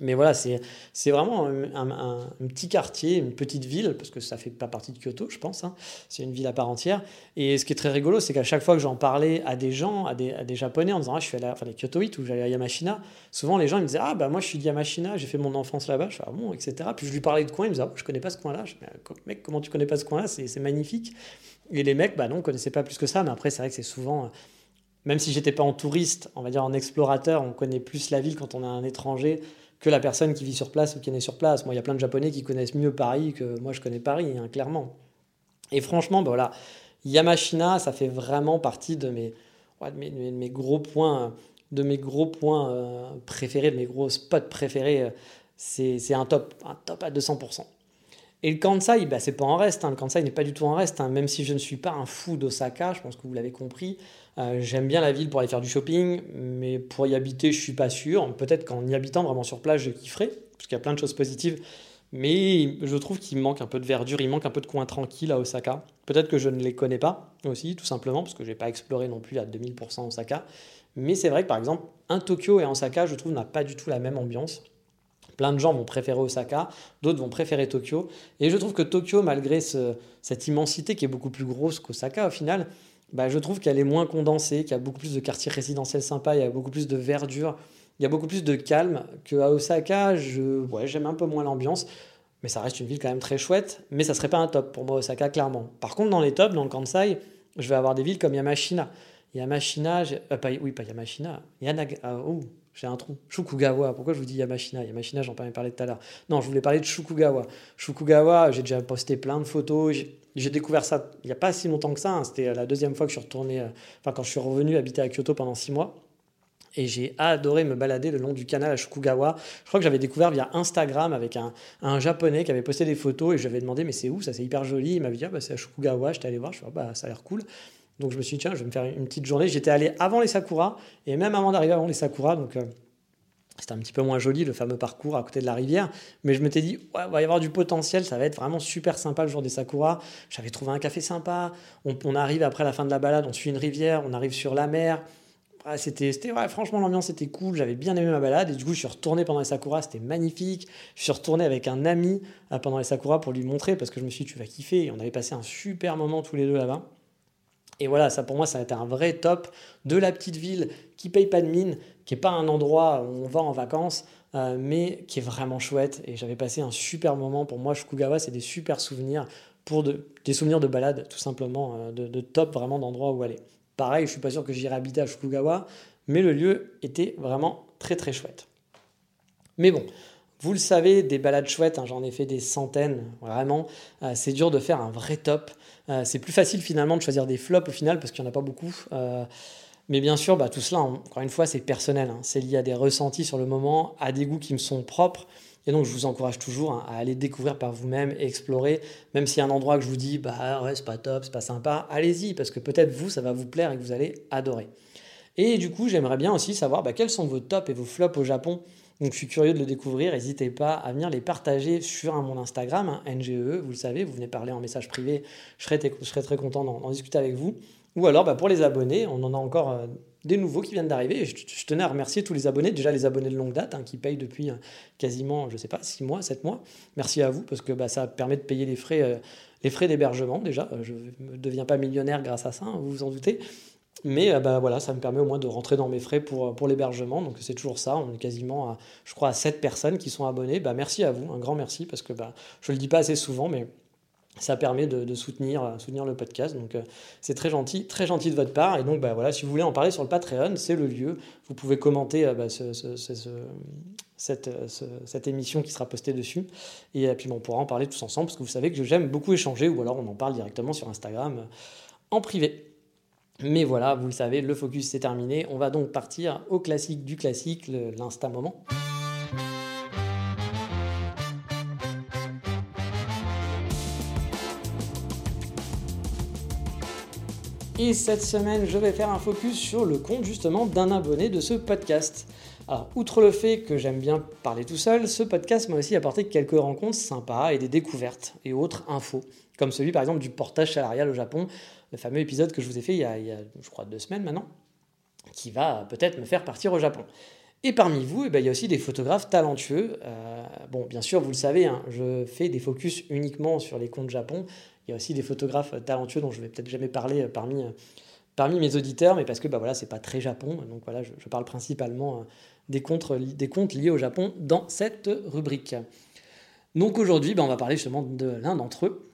Mais voilà, c'est vraiment un, petit quartier, une petite ville, parce que ça fait pas partie de Kyoto, je pense. Hein. C'est une ville à part entière. Et ce qui est très rigolo, c'est qu'à chaque fois que j'en parlais à des gens, à des, à des Japonais, en disant ah, je suis allé à enfin, les Kyotoïtes ou j'allais à Yamashina, souvent les gens ils me disaient Ah, bah moi je suis de Yamashina, j'ai fait mon enfance là-bas. Je fais Ah bon, etc. Puis je lui parlais de coin, ils me disaient Ah, je connais pas ce coin-là. Je dis Mec, comment tu connais pas ce coin-là? C'est magnifique. Et les mecs, bah non, connaissaient pas plus que ça. Mais après, c'est vrai que c'est souvent même si j'étais pas en touriste, on va dire en explorateur, on connaît plus la ville quand on est un étranger que la personne qui vit sur place ou qui est sur place. Moi, il y a plein de Japonais qui connaissent mieux Paris que moi, je connais Paris, hein, clairement. Et franchement, ben voilà, Yamashina, ça fait vraiment partie de mes, gros points, de mes gros points euh, préférés, de mes gros spots préférés. C'est un top, un top à 200%. Et le Kansai, bah, c'est pas en reste. Hein. Le Kansai n'est pas du tout en reste. Hein. Même si je ne suis pas un fou d'Osaka, je pense que vous l'avez compris. Euh, j'aime bien la ville pour aller faire du shopping, mais pour y habiter, je suis pas sûr. Peut-être qu'en y habitant vraiment sur place, je kifferais, parce qu'il y a plein de choses positives. Mais je trouve qu'il manque un peu de verdure, il manque un peu de coin tranquille à Osaka. Peut-être que je ne les connais pas aussi, tout simplement, parce que je n'ai pas exploré non plus à 2000% Osaka. Mais c'est vrai que par exemple, un Tokyo et un Osaka, je trouve, n'a pas du tout la même ambiance. Plein de gens vont préférer Osaka, d'autres vont préférer Tokyo. Et je trouve que Tokyo, malgré cette immensité qui est beaucoup plus grosse qu'Osaka au final, bah, je trouve qu'elle est moins condensée, qu'il y a beaucoup plus de quartiers résidentiels sympas, il y a beaucoup plus de verdure, il y a beaucoup plus de calme qu'à Osaka. Je, ouais, j'aime un peu moins l'ambiance, mais ça reste une ville quand même très chouette. Mais ça serait pas un top pour moi, Osaka, clairement. Par contre, dans les tops, dans le Kansai, je vais avoir des villes comme Yamashina. Yamashina, euh, pas, oui, pas Yamashina, Yanaga, ah, oh, j'ai un trou. Shukugawa. Pourquoi je vous dis Yamashina? Yamashina, j'en parlais tout à l'heure. Non, je voulais parler de Shukugawa. Shukugawa, j'ai déjà posté plein de photos. J'ai découvert ça il n'y a pas si longtemps que ça. Hein. C'était la deuxième fois que je suis retourné, euh, enfin quand je suis revenu habiter à Kyoto pendant six mois. Et j'ai adoré me balader le long du canal à Shukugawa. Je crois que j'avais découvert via Instagram avec un, un, japonais qui avait posté des photos et je lui avais demandé mais c'est où? Ça c'est hyper joli. Il m'avait dit ah, bah, c'est à Shukugawa. J'étais allé voir. Je suis dit, bah ça a l'air cool. Donc je me suis dit tiens je vais me faire une petite journée. J'étais allé avant les sakura et même avant d'arriver avant les sakura. Donc euh, C'était un petit peu moins joli, le fameux parcours à côté de la rivière. Mais je m'étais dit, ouais, il va y avoir du potentiel, ça va être vraiment super sympa le jour des Sakura. J'avais trouvé un café sympa. On, arrive après la fin de la balade, on suit une rivière, on arrive sur la mer. c'était, c'était franchement, l'ambiance était cool. J'avais bien aimé ma balade. Et du coup, je suis retourné pendant les Sakura, c'était magnifique. Je suis retourné avec un ami euh, pendant les Sakura pour lui montrer parce que je me suis dit, tu vas kiffer. Et on avait passé un super moment tous les deux là-bas. Et voilà, ça pour moi, ça a été un vrai top de la petite ville qui paye pas de mine, qui n'est pas un endroit où on va en vacances, euh, mais qui est vraiment chouette. Et j'avais passé un super moment. Pour moi, Shukugawa, c'est des super souvenirs, pour des souvenirs de balade, tout simplement, euh, de, top vraiment d'endroits où aller. Pareil, je suis pas sûr que j'irai habiter à Shukugawa, mais le lieu était vraiment très très chouette. Mais bon, vous le savez, des balades chouettes, hein, j'en ai fait des centaines, vraiment. Euh, c'est dur de faire un vrai top. Euh, c'est plus facile finalement de choisir des flops au final parce qu'il n'y en a pas beaucoup. Euh, mais bien sûr, bah, tout cela, encore une fois, c'est personnel. Hein. C'est lié à des ressentis sur le moment, à des goûts qui me sont propres. Et donc, je vous encourage toujours hein, à aller découvrir par vous-même explorer. Même s'il y a un endroit que je vous dis, bah ouais, c'est pas top, c'est pas sympa, allez-y, parce que peut-être vous, ça va vous plaire et que vous allez adorer. Et du coup, j'aimerais bien aussi savoir bah, quels sont vos tops et vos flops au Japon? Donc je suis curieux de le découvrir. N'hésitez pas à venir les partager sur mon Instagram, hein, NGE, vous le savez, vous venez parler en message privé. Je serais, très content d'en discuter avec vous. Ou alors bah, pour les abonnés, on en a encore euh, des nouveaux qui viennent d'arriver. Je, je, tenais à remercier tous les abonnés, déjà les abonnés de longue date hein, qui payent depuis euh, quasiment, je ne sais pas, 6 mois, 7 mois. Merci à vous parce que bah, ça permet de payer les frais. Euh, les frais d'hébergement déjà, je ne deviens pas millionnaire grâce à ça, hein, vous vous en doutez, mais euh, bah, voilà, ça me permet au moins de rentrer dans mes frais pour, pour l'hébergement. Donc c'est toujours ça. On est quasiment, à, je crois, à 7 personnes qui sont abonnées. Bah, merci à vous, un grand merci, parce que bah, je ne le dis pas assez souvent, mais ça permet de, soutenir, euh, soutenir le podcast. Donc euh, c'est très gentil, très gentil de votre part. Et donc bah, voilà, si vous voulez en parler sur le Patreon, c'est le lieu. Vous pouvez commenter bah, ce, cette, émission qui sera postée dessus. Et puis bon, on pourra en parler tous ensemble, parce que vous savez que j'aime beaucoup échanger, ou alors on en parle directement sur Instagram en privé. Mais voilà, vous le savez, le focus c'est terminé. On va donc partir au classique du classique, l'instant moment. Et cette semaine, je vais faire un focus sur le compte justement d'un abonné de ce podcast. Alors, outre le fait que j'aime bien parler tout seul, ce podcast m'a aussi apporté quelques rencontres sympas et des découvertes et autres infos, comme celui par exemple du portage salarial au Japon, le fameux épisode que je vous ai fait il y a, je crois, deux semaines maintenant, qui va peut-être me faire partir au Japon. Et parmi vous, eh ben, il y a aussi des photographes talentueux. Euh, bon, bien sûr, vous le savez, hein, je fais des focus uniquement sur les comptes Japon. Il y a aussi des photographes talentueux dont je vais peut-être jamais parler euh, parmi, euh, parmi mes auditeurs, mais parce que bah, voilà, c'est pas très Japon. Donc voilà, je, parle principalement des, comptes, des comptes liés au Japon dans cette rubrique. Donc aujourd'hui, bah, on va parler justement de l'un d'entre eux,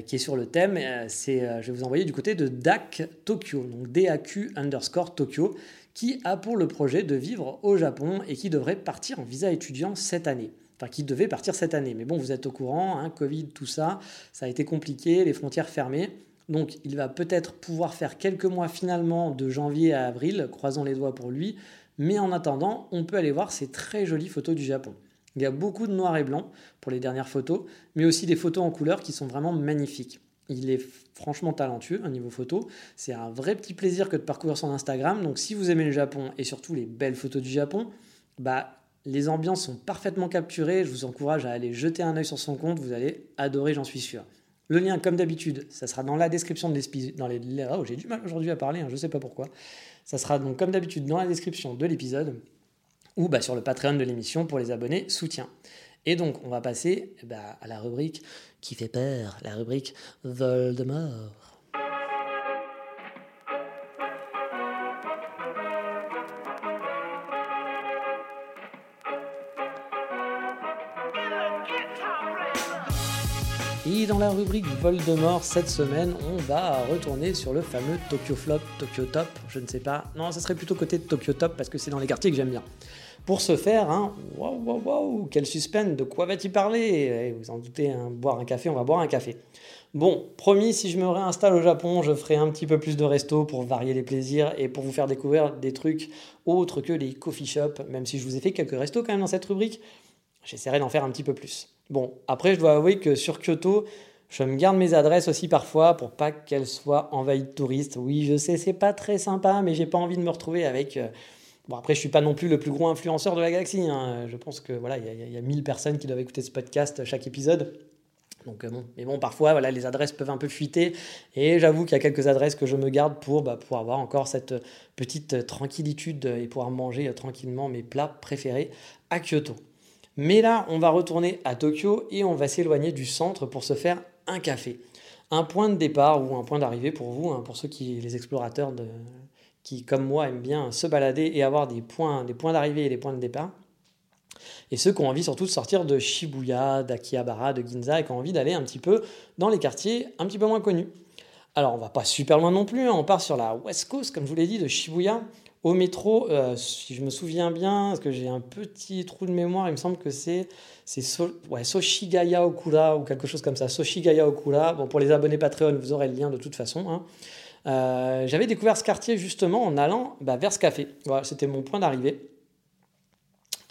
qui est sur le thème. Euh, c'est, euh, je vais vous envoyer du côté de DAC Tokyo, donc DAQ underscore Tokyo, qui a pour le projet de vivre au Japon et qui devrait partir en visa étudiant cette année. Enfin, qui devait partir cette année. Mais bon, vous êtes au courant, hein, Covid, tout ça, ça a été compliqué, les frontières fermées. Donc, il va peut-être pouvoir faire quelques mois finalement de janvier à avril, croisons les doigts pour lui. Mais en attendant, on peut aller voir ces très jolies photos du Japon. Il y a beaucoup de noir et blanc pour les dernières photos, mais aussi des photos en couleur qui sont vraiment magnifiques. Il est franchement talentueux au niveau photo. C'est un vrai petit plaisir que de parcourir son Instagram. Donc si vous aimez le Japon et surtout les belles photos du Japon, bah les ambiances sont parfaitement capturées. Je vous encourage à aller jeter un œil sur son compte. Vous allez adorer, j'en suis sûr. Le lien, comme d'habitude, ça sera dans la description de l'épisode. Les... Oh, j'ai du mal aujourd'hui à parler, hein, je ne sais pas pourquoi. Ça sera donc, comme d'habitude, dans la description de l'épisode ou bah, sur le Patreon de l'émission pour les abonnés soutien. Et donc, on va passer eh bah, à la rubrique qui fait peur, la rubrique Voldemort. Et dans la rubrique Voldemort cette semaine, on va retourner sur le fameux Tokyo Flop, Tokyo Top, je ne sais pas. Non, ça serait plutôt côté de Tokyo Top parce que c'est dans les quartiers que j'aime bien. Pour ce faire, hein, waouh, waouh, waouh, quel suspense, de quoi va-t-il parler? Vous en doutez, hein, boire un café, on va boire un café. Bon, promis, si je me réinstalle au Japon, je ferai un petit peu plus de resto pour varier les plaisirs et pour vous faire découvrir des trucs autres que les coffee shops, même si je vous ai fait quelques restos quand même dans cette rubrique. J'essaierai d'en faire un petit peu plus. Bon, après, je dois avouer que sur Kyoto, je me garde mes adresses aussi parfois pour pas qu'elles soient envahies de touristes. Oui, je sais, c'est pas très sympa, mais j'ai pas envie de me retrouver avec euh, Bon, après, je suis pas non plus le plus gros influenceur de la galaxie. hein. Je pense que voilà, il y, a- il y a 1000 personnes qui doivent écouter ce podcast chaque épisode. Donc, euh, bon. Mais bon, parfois, voilà, les adresses peuvent un peu fuiter. Et j'avoue qu'il y a quelques adresses que je me garde pour, bah, pour avoir encore cette petite tranquillitude et pouvoir manger tranquillement mes plats préférés à Kyoto. Mais là, on va retourner à Tokyo et on va s'éloigner du centre pour se faire un café. Un point de départ ou un point d'arrivée pour vous, hein, pour ceux qui, les explorateurs de, qui, comme moi, aiment bien se balader et avoir des points, des points d'arrivée et des points de départ. Et ceux qui ont envie surtout de sortir de Shibuya, d'Akihabara, de Ginza et qui ont envie d'aller un petit peu dans les quartiers un petit peu moins connus. Alors, on va pas super loin non plus, hein, on part sur la West Coast, comme je vous l'ai dit, de Shibuya au métro. euh, si je me souviens bien, parce que j'ai un petit trou de mémoire, il me semble que c'est Soshigaya Okura ou quelque chose comme ça. Soshigaya Okura. Bon, pour les abonnés Patreon, vous aurez le lien de toute façon. hein. Euh, J'avais découvert ce quartier justement en allant bah, vers ce café. Voilà, c'était mon point d'arrivée.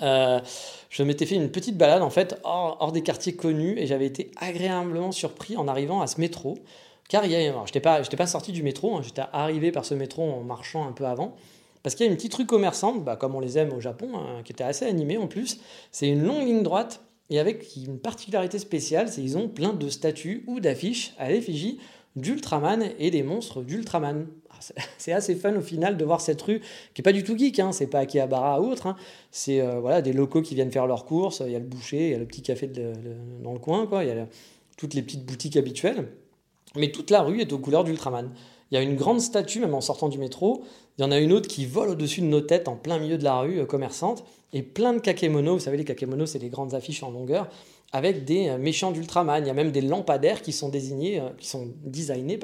Euh, je m'étais fait une petite balade en fait hors, des quartiers connus et j'avais été agréablement surpris en arrivant à ce métro. Car il y j'étais pas sorti du métro, hein, j'étais arrivé par ce métro en marchant un peu avant. Parce qu'il y a une petite rue commerçante, bah, comme on les aime au Japon, hein, qui était assez animée en plus. C'est une longue ligne droite et avec une particularité spéciale, c'est qu'ils ont plein de statues ou d'affiches à l'effigie d'Ultraman et des monstres d'Ultraman. Ah, c'est- assez fun au final de voir cette rue qui est pas du tout geek, hein, c'est pas Akihabara ou autre, hein. c'est euh, voilà, des locaux qui viennent faire leurs courses, il y a le boucher, il y a le petit café dans le coin, quoi. il y a toutes les petites boutiques habituelles. Mais toute la rue est aux couleurs d'Ultraman. Il y a une grande statue, même en sortant du métro. Il y en a une autre qui vole au-dessus de nos têtes en plein milieu de la rue euh, commerçante. Et plein de kakémonos. Vous savez, les kakémonos, c'est les grandes affiches en longueur avec des euh, méchants d'Ultraman. Il y a même des lampadaires qui sont désignés, euh, qui sont designés,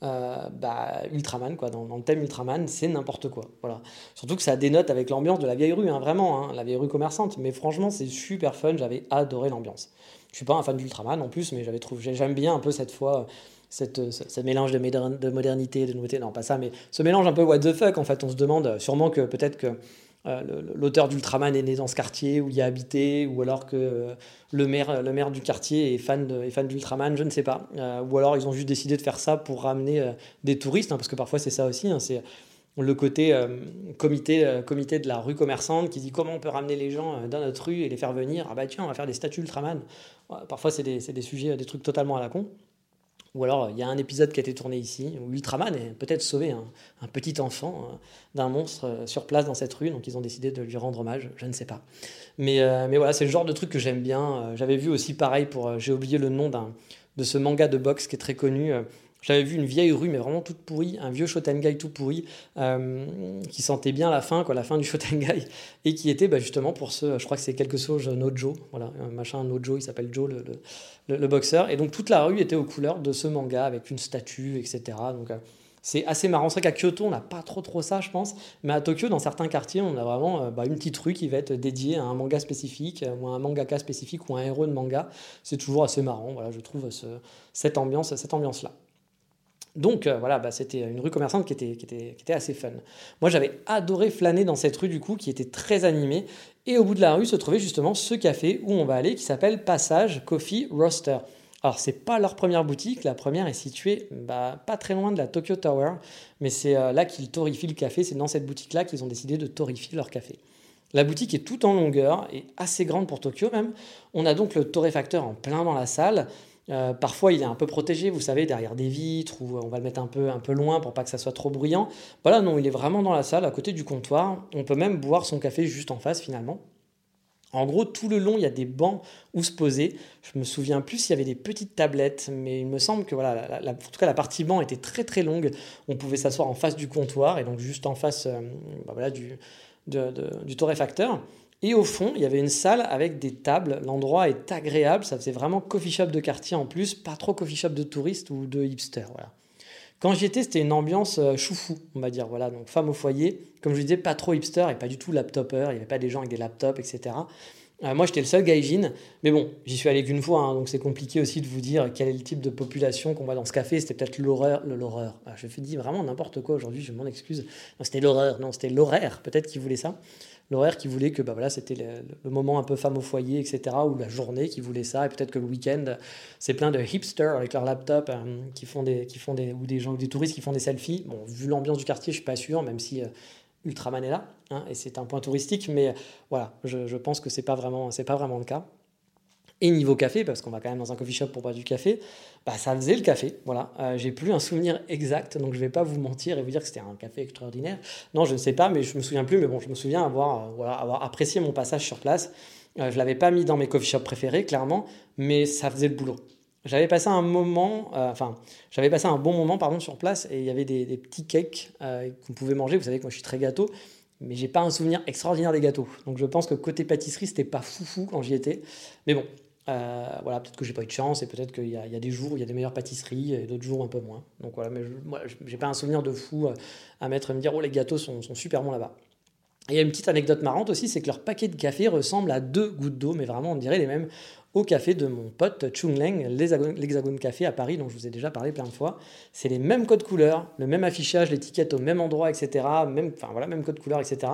bah, Ultraman, quoi. Dans, dans le thème Ultraman, c'est n'importe quoi. Voilà. Surtout que ça dénote avec l'ambiance de la vieille rue, hein, vraiment, hein, la vieille rue commerçante. Mais franchement, c'est super fun. J'avais adoré l'ambiance. Je suis pas un fan d'Ultraman en plus, mais j'avais trouvé, j'aime bien un peu cette fois. Cette, euh, ce, mélange de, de modernité, de nouveauté, non pas ça, mais ce mélange un peu what the fuck en fait. On se demande euh, sûrement que peut-être que euh, l'auteur d'Ultraman est né dans ce quartier où il a habité, ou alors que le maire, le maire du quartier est fan d'Ultraman, je ne sais pas. Ou alors ils ont juste décidé de faire ça pour ramener des touristes, hein, parce que parfois c'est ça aussi. hein, c'est le côté comité, comité de la rue commerçante qui dit comment on peut ramener les gens dans notre rue et les faire venir. Ah bah tiens, on va faire des statues Ultraman. Parfois c'est des sujets, des trucs totalement à la con. Ou alors, il y a un épisode qui a été tourné ici, où Ultraman est peut-être sauvé un, un petit enfant euh, d'un monstre euh, sur place dans cette rue, donc ils ont décidé de lui rendre hommage, je ne sais pas. Mais, euh, mais voilà, c'est le genre de truc que j'aime bien. Euh, J'avais vu aussi pareil pour, j'ai oublié le nom d'un, de ce manga de boxe qui est très connu. J'avais vu une vieille rue, mais vraiment toute pourrie, un vieux Shotengai tout pourri, euh, qui sentait bien la fin, quoi, la fin du Shotengai, et qui était bah, justement pour ce, je crois que c'est quelque chose Nojo, voilà, un machin Nojo, il s'appelle Joe, le, boxeur. Et donc toute la rue était aux couleurs de ce manga, avec une statue, etc. Donc euh, c'est assez marrant. C'est vrai qu'à Kyoto, on n'a pas trop trop ça, je pense. Mais à Tokyo, dans certains quartiers, on a vraiment euh, bah, une petite rue qui va être dédiée à un manga spécifique, ou à un mangaka spécifique, ou à un héros de manga. C'est toujours assez marrant, voilà, je trouve, ce- cette ambiance, cette ambiance-là. Donc euh, voilà, bah, c'était une rue commerçante qui était, assez fun. Moi j'avais adoré flâner dans cette rue du coup, qui était très animée. Et au bout de la rue se trouvait justement ce café où on va aller, qui s'appelle Passage Coffee Roaster. Alors c'est pas leur première boutique, la première est située bah, pas très loin de la Tokyo Tower, mais c'est euh, là qu'ils torrifient le café, c'est dans cette boutique-là qu'ils ont décidé de torréfier leur café. La boutique est toute en longueur et assez grande pour Tokyo même. On a donc le torréfacteur en plein dans la salle. Euh, parfois, il est un peu protégé, vous savez, derrière des vitres, ou on va le mettre un peu, un peu loin pour pas que ça soit trop bruyant. Voilà, non, il est vraiment dans la salle, à côté du comptoir. On peut même boire son café juste en face, finalement. En gros, tout le long, il y a des bancs où se poser. Je me souviens plus s'il y avait des petites tablettes, mais il me semble que voilà, la- en tout cas, la partie banc était très très longue. On pouvait s'asseoir en face du comptoir et donc juste en face euh, bah voilà, du, du torréfacteur. Et au fond, il y avait une salle avec des tables. L'endroit est agréable. Ça faisait vraiment coffee shop de quartier en plus, pas trop coffee shop de touristes ou de hipsters. Quand j'y étais, c'était une ambiance euh, choufou, on va dire. Voilà, donc femme au foyer. Comme je disais, pas trop hipster et pas du tout laptopper. Il n'y avait pas des gens avec des laptops, etc. Euh, moi, j'étais le seul gaijin. Mais bon, j'y suis allé qu'une fois, hein, donc c'est compliqué aussi de vous dire quel est le type de population qu'on voit dans ce café. C'était peut-être l'horreur. L'horreur. Ah, je dire vraiment n'importe quoi aujourd'hui, je m'en excuse. C'était l'horreur. Non, c'était l'horaire, peut-être qui voulait ça. L'horaire qui voulait que bah voilà, c'était le, moment un peu femme au foyer, etc. Ou la journée qui voulait ça. Et peut-être que le week-end, c'est plein de hipsters avec leur laptop euh, qui font des, qui font des, ou des gens, des touristes qui font des selfies. Bon, vu l'ambiance du quartier, je suis pas sûr, même si euh, Ultraman est là, hein, et c'est un point touristique, mais voilà, je, pense que c'est pas pas vraiment le cas. Et niveau café, parce qu'on va quand même dans un coffee shop pour boire du café, bah, ça faisait le café. Voilà, euh, j'ai plus un souvenir exact, donc je vais pas vous mentir et vous dire que c'était un café extraordinaire. Non, je ne sais pas, mais je me souviens plus. Mais bon, je me souviens avoir, euh, avoir apprécié mon passage sur place. Euh, je l'avais pas mis dans mes coffee shops préférés, clairement, mais ça faisait le boulot. J'avais passé un moment, enfin, j'avais passé un bon moment, pardon, sur place, et il y avait des, petits cakes qu'on pouvait manger. Vous savez que moi, je suis très gâteau mais j'ai pas un souvenir extraordinaire des gâteaux. Donc je pense que côté pâtisserie, c'était pas foufou quand j'y étais. Mais bon, euh, voilà, peut-être que j'ai pas eu de chance et peut-être qu'il y, a des jours où il y a des meilleures pâtisseries et d'autres jours un peu moins. Donc voilà, mais je, moi, j'ai pas un souvenir de fou euh, à mettre et me dire oh les gâteaux sont, sont super bons là-bas. Et il y a une petite anecdote marrante aussi, c'est que leur paquet de café ressemble à deux gouttes d'eau, mais vraiment on dirait les mêmes au café de mon pote Chung Leng, l'Hexagone Café à Paris, dont je vous ai déjà parlé plein de fois. C'est les mêmes codes couleurs, le même affichage, l'étiquette au même endroit, etc. Même, enfin voilà, même code couleur, etc.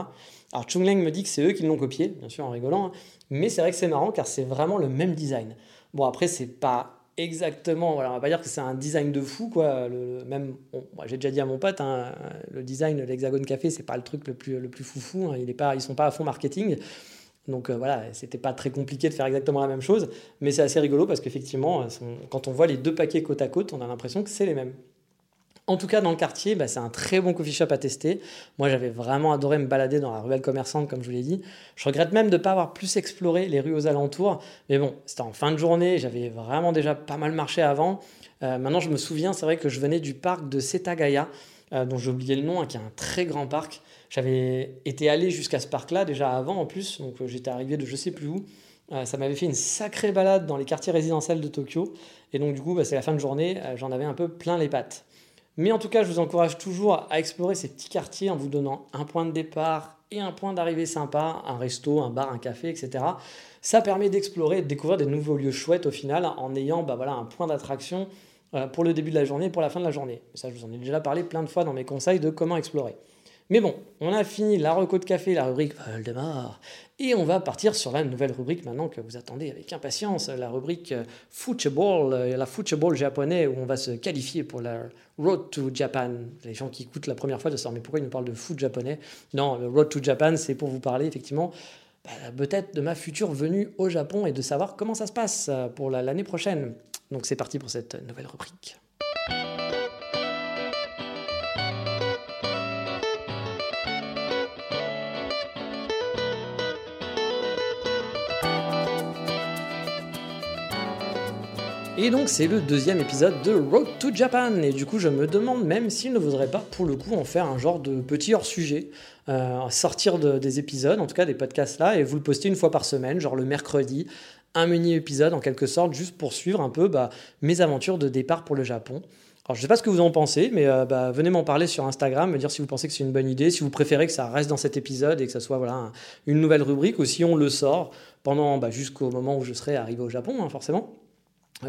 Alors Chung Leng me dit que c'est eux qui l'ont copié, bien sûr en rigolant, hein. mais c'est vrai que c'est marrant car c'est vraiment le même design. Bon après c'est pas exactement, voilà, on va pas dire que c'est un design de fou quoi. Le, même, j'ai déjà dit à mon pote, hein, le design de l'Hexagone Café c'est pas le truc le plus le plus foufou, hein. il pas, ils sont pas à fond marketing. Donc euh, voilà, c'était pas très compliqué de faire exactement la même chose, mais c'est assez rigolo parce qu'effectivement, quand on voit les deux paquets côte à côte, on a l'impression que c'est les mêmes. En tout cas, dans le quartier, bah, c'est un très bon coffee shop à tester. Moi, j'avais vraiment adoré me balader dans la ruelle commerçante, comme je vous l'ai dit. Je regrette même de ne pas avoir plus exploré les rues aux alentours. Mais bon, c'était en fin de journée, j'avais vraiment déjà pas mal marché avant. Euh, maintenant, je me souviens, c'est vrai que je venais du parc de Setagaya, euh, dont j'ai oublié le nom, hein, qui est un très grand parc. J'avais été allé jusqu'à ce parc-là déjà avant en plus, donc euh, j'étais arrivé de je sais plus où. Euh, ça m'avait fait une sacrée balade dans les quartiers résidentiels de Tokyo. Et donc du coup, bah, c'est la fin de journée, euh, j'en avais un peu plein les pattes. Mais en tout cas, je vous encourage toujours à explorer ces petits quartiers en vous donnant un point de départ et un point d'arrivée sympa, un resto, un bar, un café, etc. Ça permet d'explorer de découvrir des nouveaux lieux chouettes au final en ayant bah, voilà, un point d'attraction pour le début de la journée et pour la fin de la journée. Ça, je vous en ai déjà parlé plein de fois dans mes conseils de comment explorer. Mais bon, on a fini la reco de café, la rubrique Voldemort, et on va partir sur la nouvelle rubrique maintenant que vous attendez avec impatience, la rubrique euh, Football, euh, la Football japonais, où on va se qualifier pour la Road to Japan. Les gens qui écoutent la première fois de ça, mais pourquoi ils nous parlent de foot japonais? Non, le Road to Japan, c'est pour vous parler effectivement bah, peut-être de ma future venue au Japon et de savoir comment ça se passe euh, pour l'année prochaine. Donc c'est parti pour cette nouvelle rubrique. Et donc c'est le deuxième épisode de Road to Japan. Et du coup je me demande même s'il ne vaudrait pas pour le coup en faire un genre de petit hors-sujet, euh, sortir des épisodes, en tout cas des podcasts là, et vous le poster une fois par semaine, genre le mercredi, un mini épisode en quelque sorte, juste pour suivre un peu bah, mes aventures de départ pour le Japon. Alors je sais pas ce que vous en pensez, mais euh, bah, venez m'en parler sur Instagram, me dire si vous pensez que c'est une bonne idée, si vous préférez que ça reste dans cet épisode et que ça soit voilà, une nouvelle rubrique, ou si on le sort pendant bah, jusqu'au moment où je serai arrivé au Japon, hein, forcément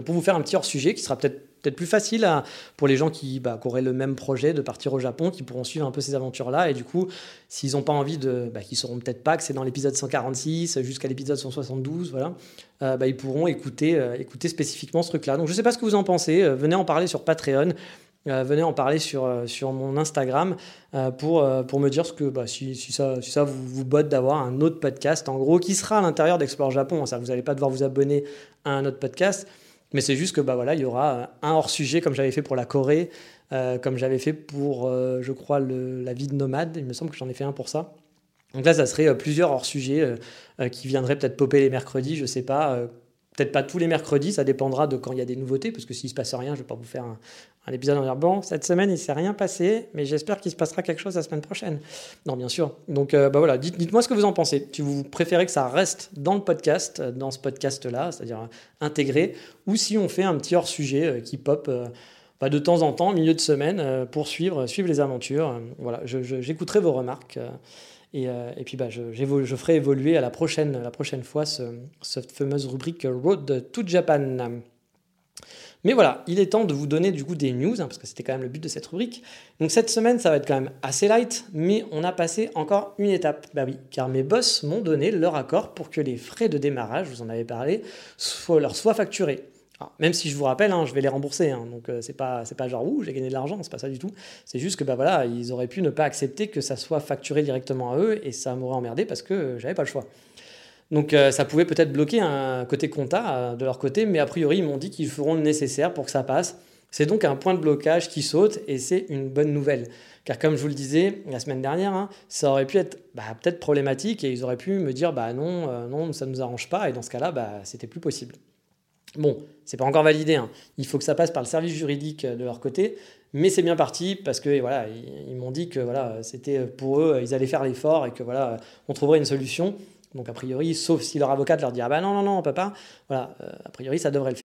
pour vous faire un petit hors-sujet qui sera peut-être peut plus facile pour les gens qui, bah, auraient le même projet de partir au Japon, qui pourront suivre un peu ces aventures-là. Et du coup, s'ils n'ont pas envie de. Bah, qu'ils sauront peut-être pas que c'est dans l'épisode 146 jusqu'à l'épisode 172, voilà, euh, bah, ils pourront écouter, euh, écouter spécifiquement ce truc-là. Donc je ne sais pas ce que vous en pensez. Euh, venez en parler sur Patreon. venez en parler sur, sur mon Instagram pour, pour me dire ce que, bah, si, si, ça, si ça vous, vous botte d'avoir un autre podcast, en gros, qui sera à l'intérieur d'Explore Japon. Ça, vous n'allez pas devoir vous abonner à un autre podcast. Mais c'est juste que bah voilà, il y aura un hors sujet comme j'avais fait pour la Corée, euh, comme j'avais fait pour, euh, je crois, la vie de nomade. Il me semble que j'en ai fait un pour ça. Donc là, ça serait euh, plusieurs hors sujets qui viendraient peut-être popper les mercredis, je sais pas. Peut-être pas tous les mercredis, ça dépendra de quand il y a des nouveautés, parce que s'il se passe rien, je vais pas vous faire un, épisode en disant bon cette semaine il s'est rien passé mais j'espère qu'il se passera quelque chose la semaine prochaine. Non bien sûr. Donc bah voilà dites, moi ce que vous en pensez. Si vous préférez que ça reste dans le podcast dans ce podcast là c'est-à-dire intégré ou si on fait un petit hors sujet qui pop bah, de temps en temps milieu de semaine pour suivre suivre les aventures. Voilà j'écouterai vos remarques et, et, puis bah, je, ferai évoluer à la prochaine, la prochaine fois ce, cette fameuse rubrique Road to Japan. Mais voilà, il est temps de vous donner du coup des news, hein, parce que c'était quand même le but de cette rubrique. Donc cette semaine, ça va être quand même assez light, mais on a passé encore une étape. Bah oui, car mes boss m'ont donné leur accord pour que les frais de démarrage, vous en avez parlé, leur soient facturés. Même si je vous rappelle, hein, je vais les rembourser, hein, donc euh, c'est pas pas genre ouh j'ai gagné de l'argent, c'est pas ça du tout. C'est juste que bah voilà, ils auraient pu ne pas accepter que ça soit facturé directement à eux et ça m'aurait emmerdé parce que j'avais pas le choix. Donc euh, ça pouvait peut-être bloquer un côté compta euh, de leur côté, mais a priori ils m'ont dit qu'ils feront le nécessaire pour que ça passe. C'est donc un point de blocage qui saute et c'est une bonne nouvelle. Car comme je vous le disais la semaine dernière, hein, ça aurait pu être bah, peut-être problématique et ils auraient pu me dire bah non, non, ça ne nous arrange pas et dans ce cas-là, bah, c'était plus possible. Bon, c'est pas encore validé. Hein. Il faut que ça passe par le service juridique de leur côté, mais c'est bien parti parce que voilà, ils, m'ont dit que voilà, c'était pour eux, ils allaient faire l'effort et que voilà, on trouverait une solution. Donc a priori, sauf si leur avocate leur dit ah bah non non non, pas. Voilà, euh, a priori ça devrait le faire.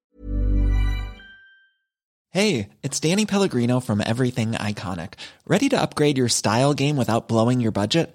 Hey, it's Danny Pellegrino from Everything Iconic. Ready to upgrade your style game without blowing your budget?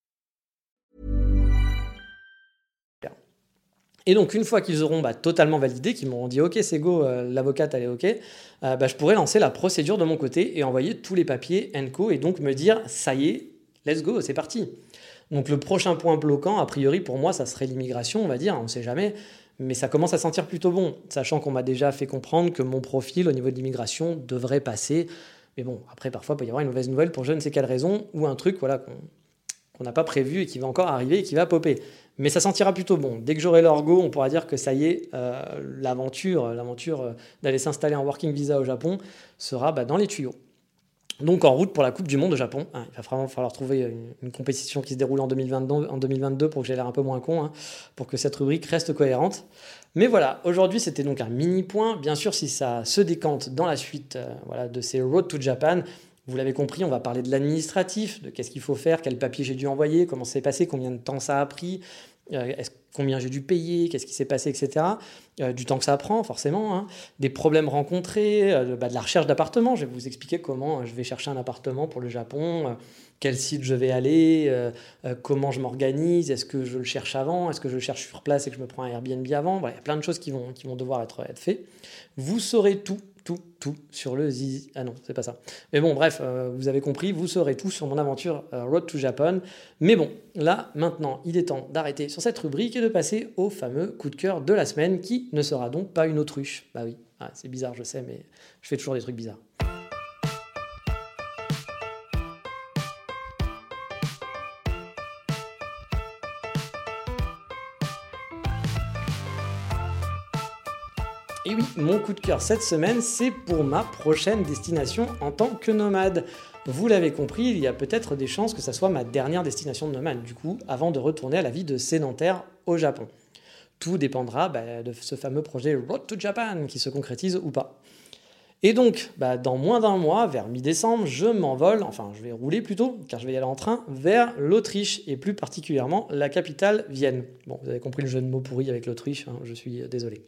Et donc, une fois qu'ils auront bah, totalement validé, qu'ils m'auront dit OK, c'est go, euh, l'avocate elle est OK, euh, bah, je pourrais lancer la procédure de mon côté et envoyer tous les papiers ENCO et donc me dire ça y est, let's go, c'est parti. Donc, le prochain point bloquant, a priori, pour moi, ça serait l'immigration, on va dire, on ne sait jamais. Mais ça commence à sentir plutôt bon, sachant qu'on m'a déjà fait comprendre que mon profil au niveau de l'immigration devrait passer. Mais bon, après, parfois, il peut y avoir une mauvaise nouvelle pour je ne sais quelle raison, ou un truc voilà, qu'on n'a pas prévu et qui va encore arriver et qui va popper. Mais ça sentira plutôt bon. Dès que j'aurai l'orgo, on pourra dire que ça y est, euh, l'aventure, l'aventure d'aller s'installer en working visa au Japon sera bah, dans les tuyaux. Donc en route pour la Coupe du Monde au Japon. Hein, il va vraiment falloir trouver une, compétition qui se déroule en 2022, en 2022 pour que j'ai l'air un peu moins con, hein, pour que cette rubrique reste cohérente. Mais voilà, aujourd'hui c'était donc un mini point. Bien sûr, si ça se décante dans la suite euh, voilà, de ces Road to Japan, vous l'avez compris, on va parler de l'administratif, de qu'est-ce qu'il faut faire, quel papier j'ai dû envoyer, comment c'est passé, combien de temps ça a pris, euh, combien j'ai dû payer, qu'est-ce qui s'est passé, etc. Euh, du temps que ça prend, forcément. Hein. Des problèmes rencontrés, euh, bah, de la recherche d'appartement. Je vais vous expliquer comment je vais chercher un appartement pour le Japon, quel site je vais aller, comment je m'organise, est-ce que je le cherche avant, est-ce que je le cherche sur place et que je me prends un Airbnb avant. il y a plein de choses qui vont, qui vont devoir être, être faites. Vous saurez tout tout, tout sur le Zizi. Ah non, c'est pas ça. Mais bon, bref, euh, vous avez compris, vous saurez tout sur mon aventure euh, Road to Japan. Mais bon, là, maintenant, il est temps d'arrêter sur cette rubrique et de passer au fameux coup de cœur de la semaine qui ne sera donc pas une autruche. Bah oui, ah, c'est bizarre, je sais, mais je fais toujours des trucs bizarres. Et oui, mon coup de cœur cette semaine, c'est pour ma prochaine destination en tant que nomade. Vous l'avez compris, il y a peut-être des chances que ça soit ma dernière destination de nomade, du coup, avant de retourner à la vie de sédentaire au Japon. Tout dépendra bah, de ce fameux projet Road to Japan qui se concrétise ou pas. Et donc, bah, dans moins d'un mois, vers mi-décembre, je m'envole, enfin je vais rouler plutôt, car je vais y aller en train, vers l'Autriche, et plus particulièrement la capitale Vienne. Bon, vous avez compris le jeu de mots pourri avec l'Autriche, hein, je suis désolé.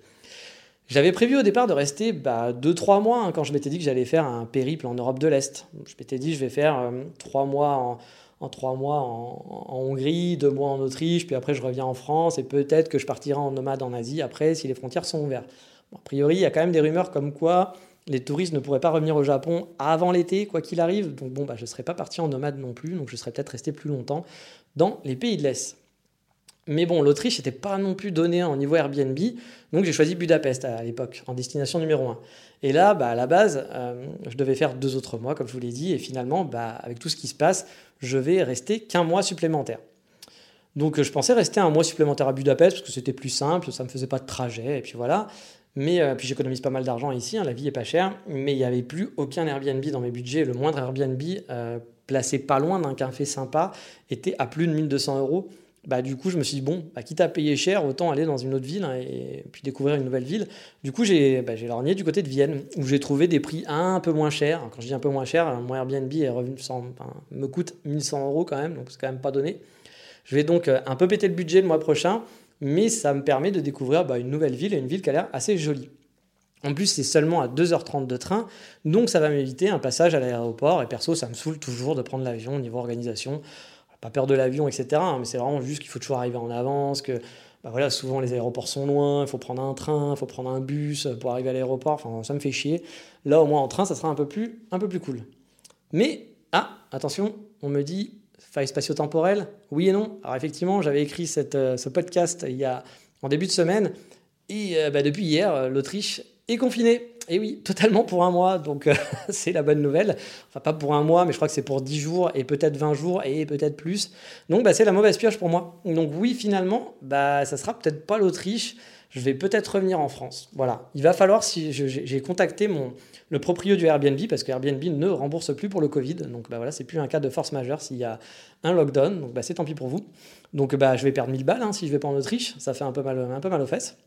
J'avais prévu au départ de rester 2-3 bah, mois hein, quand je m'étais dit que j'allais faire un périple en Europe de l'Est. Je m'étais dit je vais faire 3 euh, mois en, 3 mois en, Hongrie, 2 mois en Autriche, puis après je reviens en France et peut-être que je partirai en nomade en Asie après si les frontières sont ouvertes. a priori, il y a quand même des rumeurs comme quoi les touristes ne pourraient pas revenir au Japon avant l'été, quoi qu'il arrive. Donc bon, bah, je ne serais pas parti en nomade non plus, donc je serais peut-être resté plus longtemps dans les pays de l'Est. Mais bon, l'Autriche n'était pas non plus donnée en niveau Airbnb, donc j'ai choisi Budapest à l'époque, en destination numéro 1. Et là, bah, à la base, euh, je devais faire deux autres mois, comme je vous l'ai dit, et finalement, bah, avec tout ce qui se passe, je vais rester qu'un mois supplémentaire. Donc je pensais rester un mois supplémentaire à Budapest, parce que c'était plus simple, ça ne me faisait pas de trajet, et puis voilà. Mais euh, puis j'économise pas mal d'argent ici, hein, la vie est pas chère, mais il n'y avait plus aucun Airbnb dans mes budgets. Le moindre Airbnb euh, placé pas loin d'un café sympa était à plus de 1200 euros bah, du coup, je me suis dit, bon, bah, quitte à payer cher, autant aller dans une autre ville hein, et puis découvrir une nouvelle ville. Du coup, j'ai bah, lorgné du côté de Vienne, où j'ai trouvé des prix un peu moins chers. Quand je dis un peu moins cher, mon Airbnb revenu me coûte 1100 euros quand même, donc c'est quand même pas donné. Je vais donc euh, un peu péter le budget le mois prochain, mais ça me permet de découvrir bah, une nouvelle ville et une ville qui a l'air assez jolie. En plus, c'est seulement à 2h30 de train, donc ça va m'éviter un passage à l'aéroport. Et perso, ça me saoule toujours de prendre l'avion au niveau organisation. Pas peur de l'avion, etc. Hein, mais c'est vraiment juste qu'il faut toujours arriver en avance, que bah voilà, souvent les aéroports sont loin, il faut prendre un train, il faut prendre un bus pour arriver à l'aéroport. Enfin, ça me fait chier. Là, au moins en train, ça sera un peu plus, un peu plus cool. Mais, ah, attention, on me dit faille spatio-temporelle Oui et non. Alors effectivement, j'avais écrit cette, euh, ce podcast il y a, en début de semaine. Et euh, bah, depuis hier, l'Autriche est confiné. Et oui, totalement pour un mois, donc euh, c'est la bonne nouvelle. Enfin, pas pour un mois, mais je crois que c'est pour 10 jours et peut-être 20 jours et peut-être plus. Donc, bah, c'est la mauvaise pioche pour moi. Donc, oui, finalement, bah, ça sera peut-être pas l'Autriche. Je vais peut-être revenir en France. Voilà. Il va falloir, si j'ai contacté mon, le proprio du Airbnb, parce que Airbnb ne rembourse plus pour le Covid. Donc, bah, voilà, c'est plus un cas de force majeure s'il y a un lockdown. Donc, bah, c'est tant pis pour vous. Donc, bah, je vais perdre 1000 balles hein, si je vais pas en Autriche. Ça fait un peu mal, un peu mal aux fesses.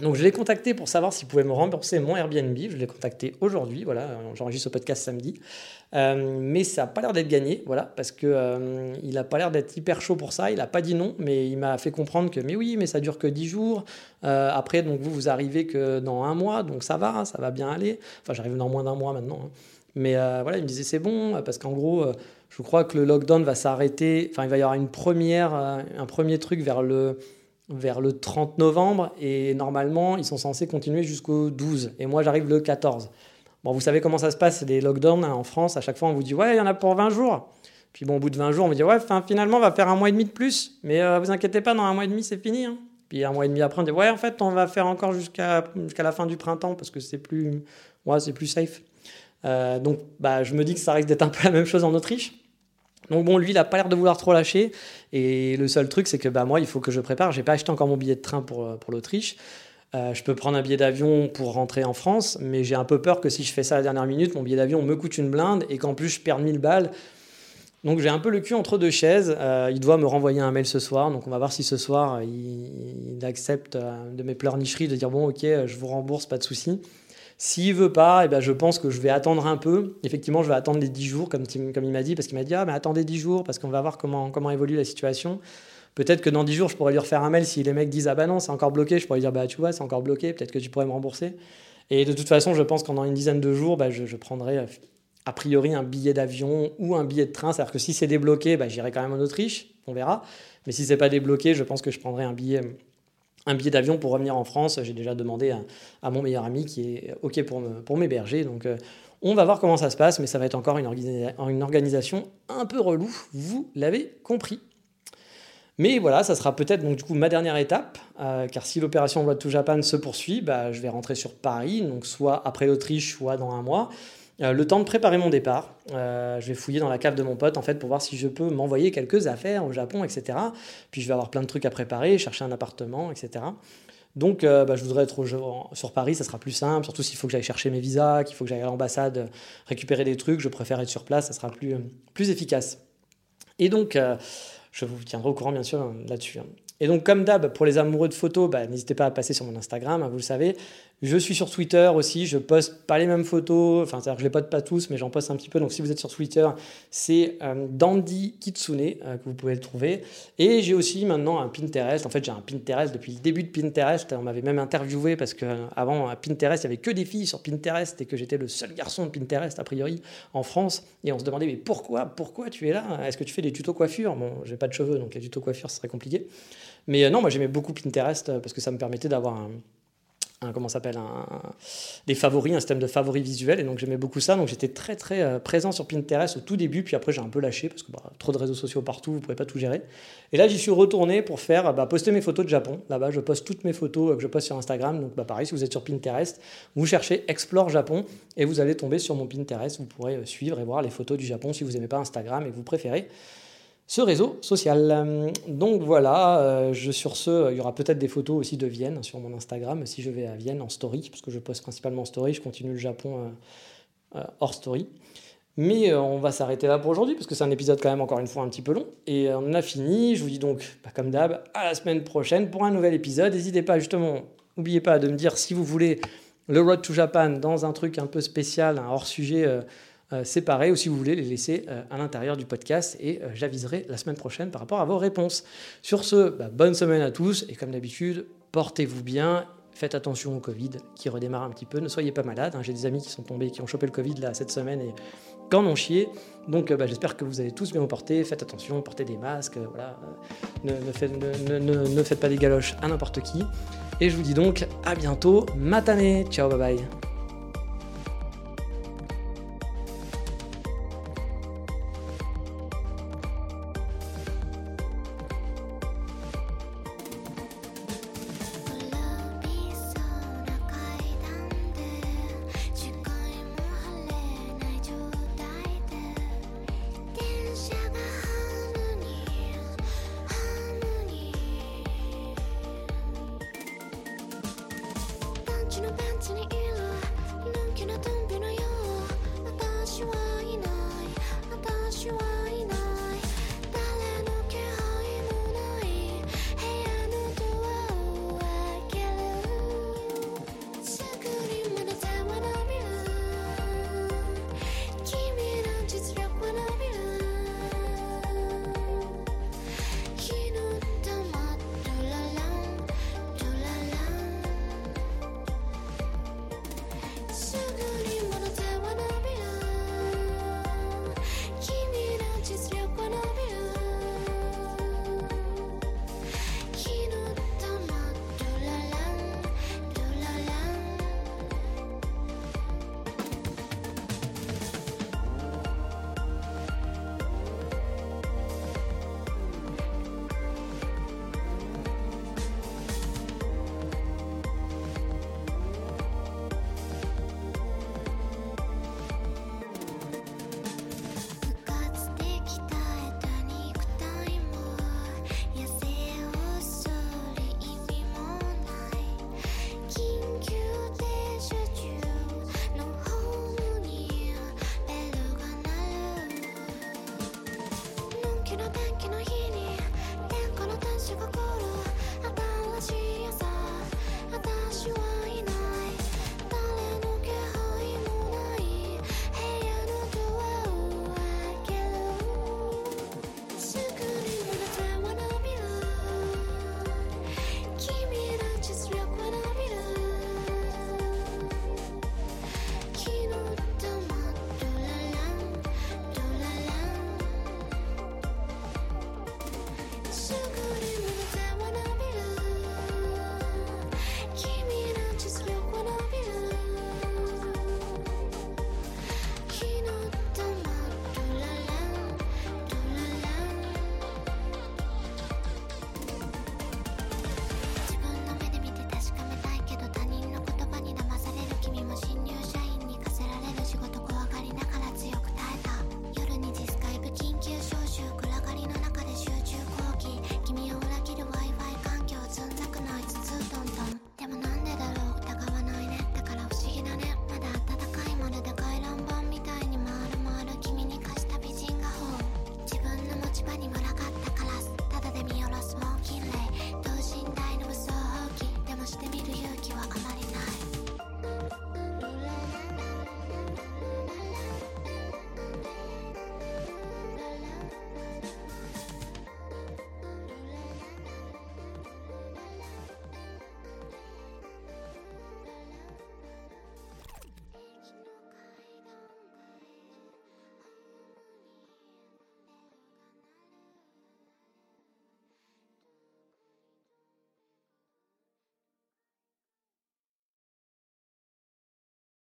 Donc je l'ai contacté pour savoir s'il pouvait me rembourser mon Airbnb. Je l'ai contacté aujourd'hui, voilà, j'enregistre ce podcast samedi. Euh, mais ça n'a pas l'air d'être gagné, voilà, parce que euh, il n'a pas l'air d'être hyper chaud pour ça. Il n'a pas dit non, mais il m'a fait comprendre que mais oui, mais ça dure que 10 jours. Euh, après, donc vous vous arrivez que dans un mois, donc ça va, ça va bien aller. Enfin, j'arrive dans moins d'un mois maintenant. Hein. Mais voilà, il me disait c'est bon, parce qu'en gros, je crois que le lockdown va s'arrêter. Enfin, il va y avoir une première, un premier truc vers le vers le 30 novembre et normalement ils sont censés continuer jusqu'au 12 et moi j'arrive le 14. Bon, vous savez comment ça se passe, les lockdowns hein, en France, à chaque fois on vous dit ouais, il y en a pour 20 jours. Puis bon, au bout de 20 jours, on vous dit ouais, finalement on va faire un mois et demi de plus, mais euh, vous inquiétez pas, dans un mois et demi c'est fini. Hein. Puis un mois et demi après, on dit ouais, en fait on va faire encore jusqu'à jusqu'à la fin du printemps parce que c'est plus, ouais, c'est plus safe. Euh, donc bah, je me dis que ça risque d'être un peu la même chose en Autriche. Donc bon, lui, il n'a pas l'air de vouloir trop lâcher. Et le seul truc, c'est que bah, moi, il faut que je prépare. J'ai pas acheté encore mon billet de train pour, euh, pour l'Autriche. Euh, je peux prendre un billet d'avion pour rentrer en France, mais j'ai un peu peur que si je fais ça à la dernière minute, mon billet d'avion me coûte une blinde et qu'en plus je perde 1000 balles. Donc j'ai un peu le cul entre deux chaises. Euh, il doit me renvoyer un mail ce soir, donc on va voir si ce soir il, il accepte de mes pleurnicheries de dire bon ok, je vous rembourse, pas de souci. S'il veut pas, eh ben, je pense que je vais attendre un peu. Effectivement, je vais attendre les 10 jours, comme, comme il m'a dit, parce qu'il m'a dit Ah, mais attendez 10 jours, parce qu'on va voir comment, comment évolue la situation. Peut-être que dans 10 jours, je pourrais lui refaire un mail si les mecs disent Ah, bah non, c'est encore bloqué. Je pourrais lui dire Bah, tu vois, c'est encore bloqué, peut-être que tu pourrais me rembourser. Et de toute façon, je pense qu'en une dizaine de jours, bah, je, prendrai a priori un billet d'avion ou un billet de train. C'est-à-dire que si c'est débloqué, bah, j'irai quand même en Autriche, on verra. Mais si c'est pas débloqué, je pense que je prendrai un billet un billet d'avion pour revenir en France. J'ai déjà demandé à, mon meilleur ami qui est OK pour, m'héberger. Donc, euh, on va voir comment ça se passe, mais ça va être encore une, organisation un peu relou, vous l'avez compris. Mais voilà, ça sera peut-être donc du coup ma dernière étape, euh, car si l'opération Road to Japan se poursuit, bah, je vais rentrer sur Paris, donc soit après l'Autriche, soit dans un mois. Euh, le temps de préparer mon départ. Euh, je vais fouiller dans la cave de mon pote en fait pour voir si je peux m'envoyer quelques affaires au Japon, etc. Puis je vais avoir plein de trucs à préparer, chercher un appartement, etc. Donc euh, bah, je voudrais être sur Paris, ça sera plus simple, surtout s'il faut que j'aille chercher mes visas, qu'il faut que j'aille à l'ambassade récupérer des trucs, je préfère être sur place, ça sera plus, plus efficace. Et donc, je vous tiendrai au courant bien sûr là-dessus. Hein. Et donc, comme d'hab, pour les amoureux de photos, bah, n'hésitez pas à passer sur mon Instagram, hein, vous le savez. Je suis sur Twitter aussi, je poste pas les mêmes photos, enfin, c'est-à-dire que je les poste pas tous, mais j'en poste un petit peu. Donc, si vous êtes sur Twitter, c'est euh, Dandy Kitsune euh, que vous pouvez le trouver. Et j'ai aussi maintenant un Pinterest. En fait, j'ai un Pinterest depuis le début de Pinterest. On m'avait même interviewé parce qu'avant, à Pinterest, il n'y avait que des filles sur Pinterest et que j'étais le seul garçon de Pinterest, a priori, en France. Et on se demandait, mais pourquoi, pourquoi tu es là? Est-ce que tu fais des tutos coiffure? Bon, j'ai pas de cheveux, donc les tutos coiffure, ce serait compliqué. Mais euh, non, moi j'aimais beaucoup Pinterest parce que ça me permettait d'avoir un, comment s'appelle des favoris, un système de favoris visuels. Et donc j'aimais beaucoup ça. Donc j'étais très très euh, présent sur Pinterest au tout début. Puis après j'ai un peu lâché parce que bah, trop de réseaux sociaux partout, vous pouvez pas tout gérer. Et là j'y suis retourné pour faire bah, poster mes photos de Japon. Là-bas je poste toutes mes photos euh, que je poste sur Instagram. Donc bah, pareil, si vous êtes sur Pinterest, vous cherchez Explore Japon et vous allez tomber sur mon Pinterest. Vous pourrez euh, suivre et voir les photos du Japon si vous n'aimez pas Instagram et que vous préférez ce réseau social. Donc voilà, euh, sur ce, il y aura peut-être des photos aussi de Vienne sur mon Instagram si je vais à Vienne en story, parce que je poste principalement en story, je continue le Japon euh, euh, hors story. Mais on va s'arrêter là pour aujourd'hui, parce que c'est un épisode quand même encore une fois un petit peu long. Et on a fini, je vous dis donc, bah, comme d'hab, à la semaine prochaine pour un nouvel épisode. N'hésitez pas justement, n'oubliez pas de me dire si vous voulez le Road to Japan dans un truc un peu spécial, un hors sujet séparés ou si vous voulez les laisser euh, à l'intérieur du podcast et euh, j'aviserai la semaine prochaine par rapport à vos réponses. Sur ce, bah, bonne semaine à tous et comme d'habitude, portez-vous bien, Faites attention au Covid qui redémarre un petit peu. Ne soyez pas malade. Hein. J'ai des amis qui sont tombés, qui ont chopé le Covid là cette semaine et qu'en ont chié. Donc bah, j'espère que vous allez tous bien vous porter. Faites attention, portez des masques. voilà. Ne, ne, faites pas des galoches à n'importe qui. Et je vous dis donc à bientôt. Matane. Ciao, bye bye.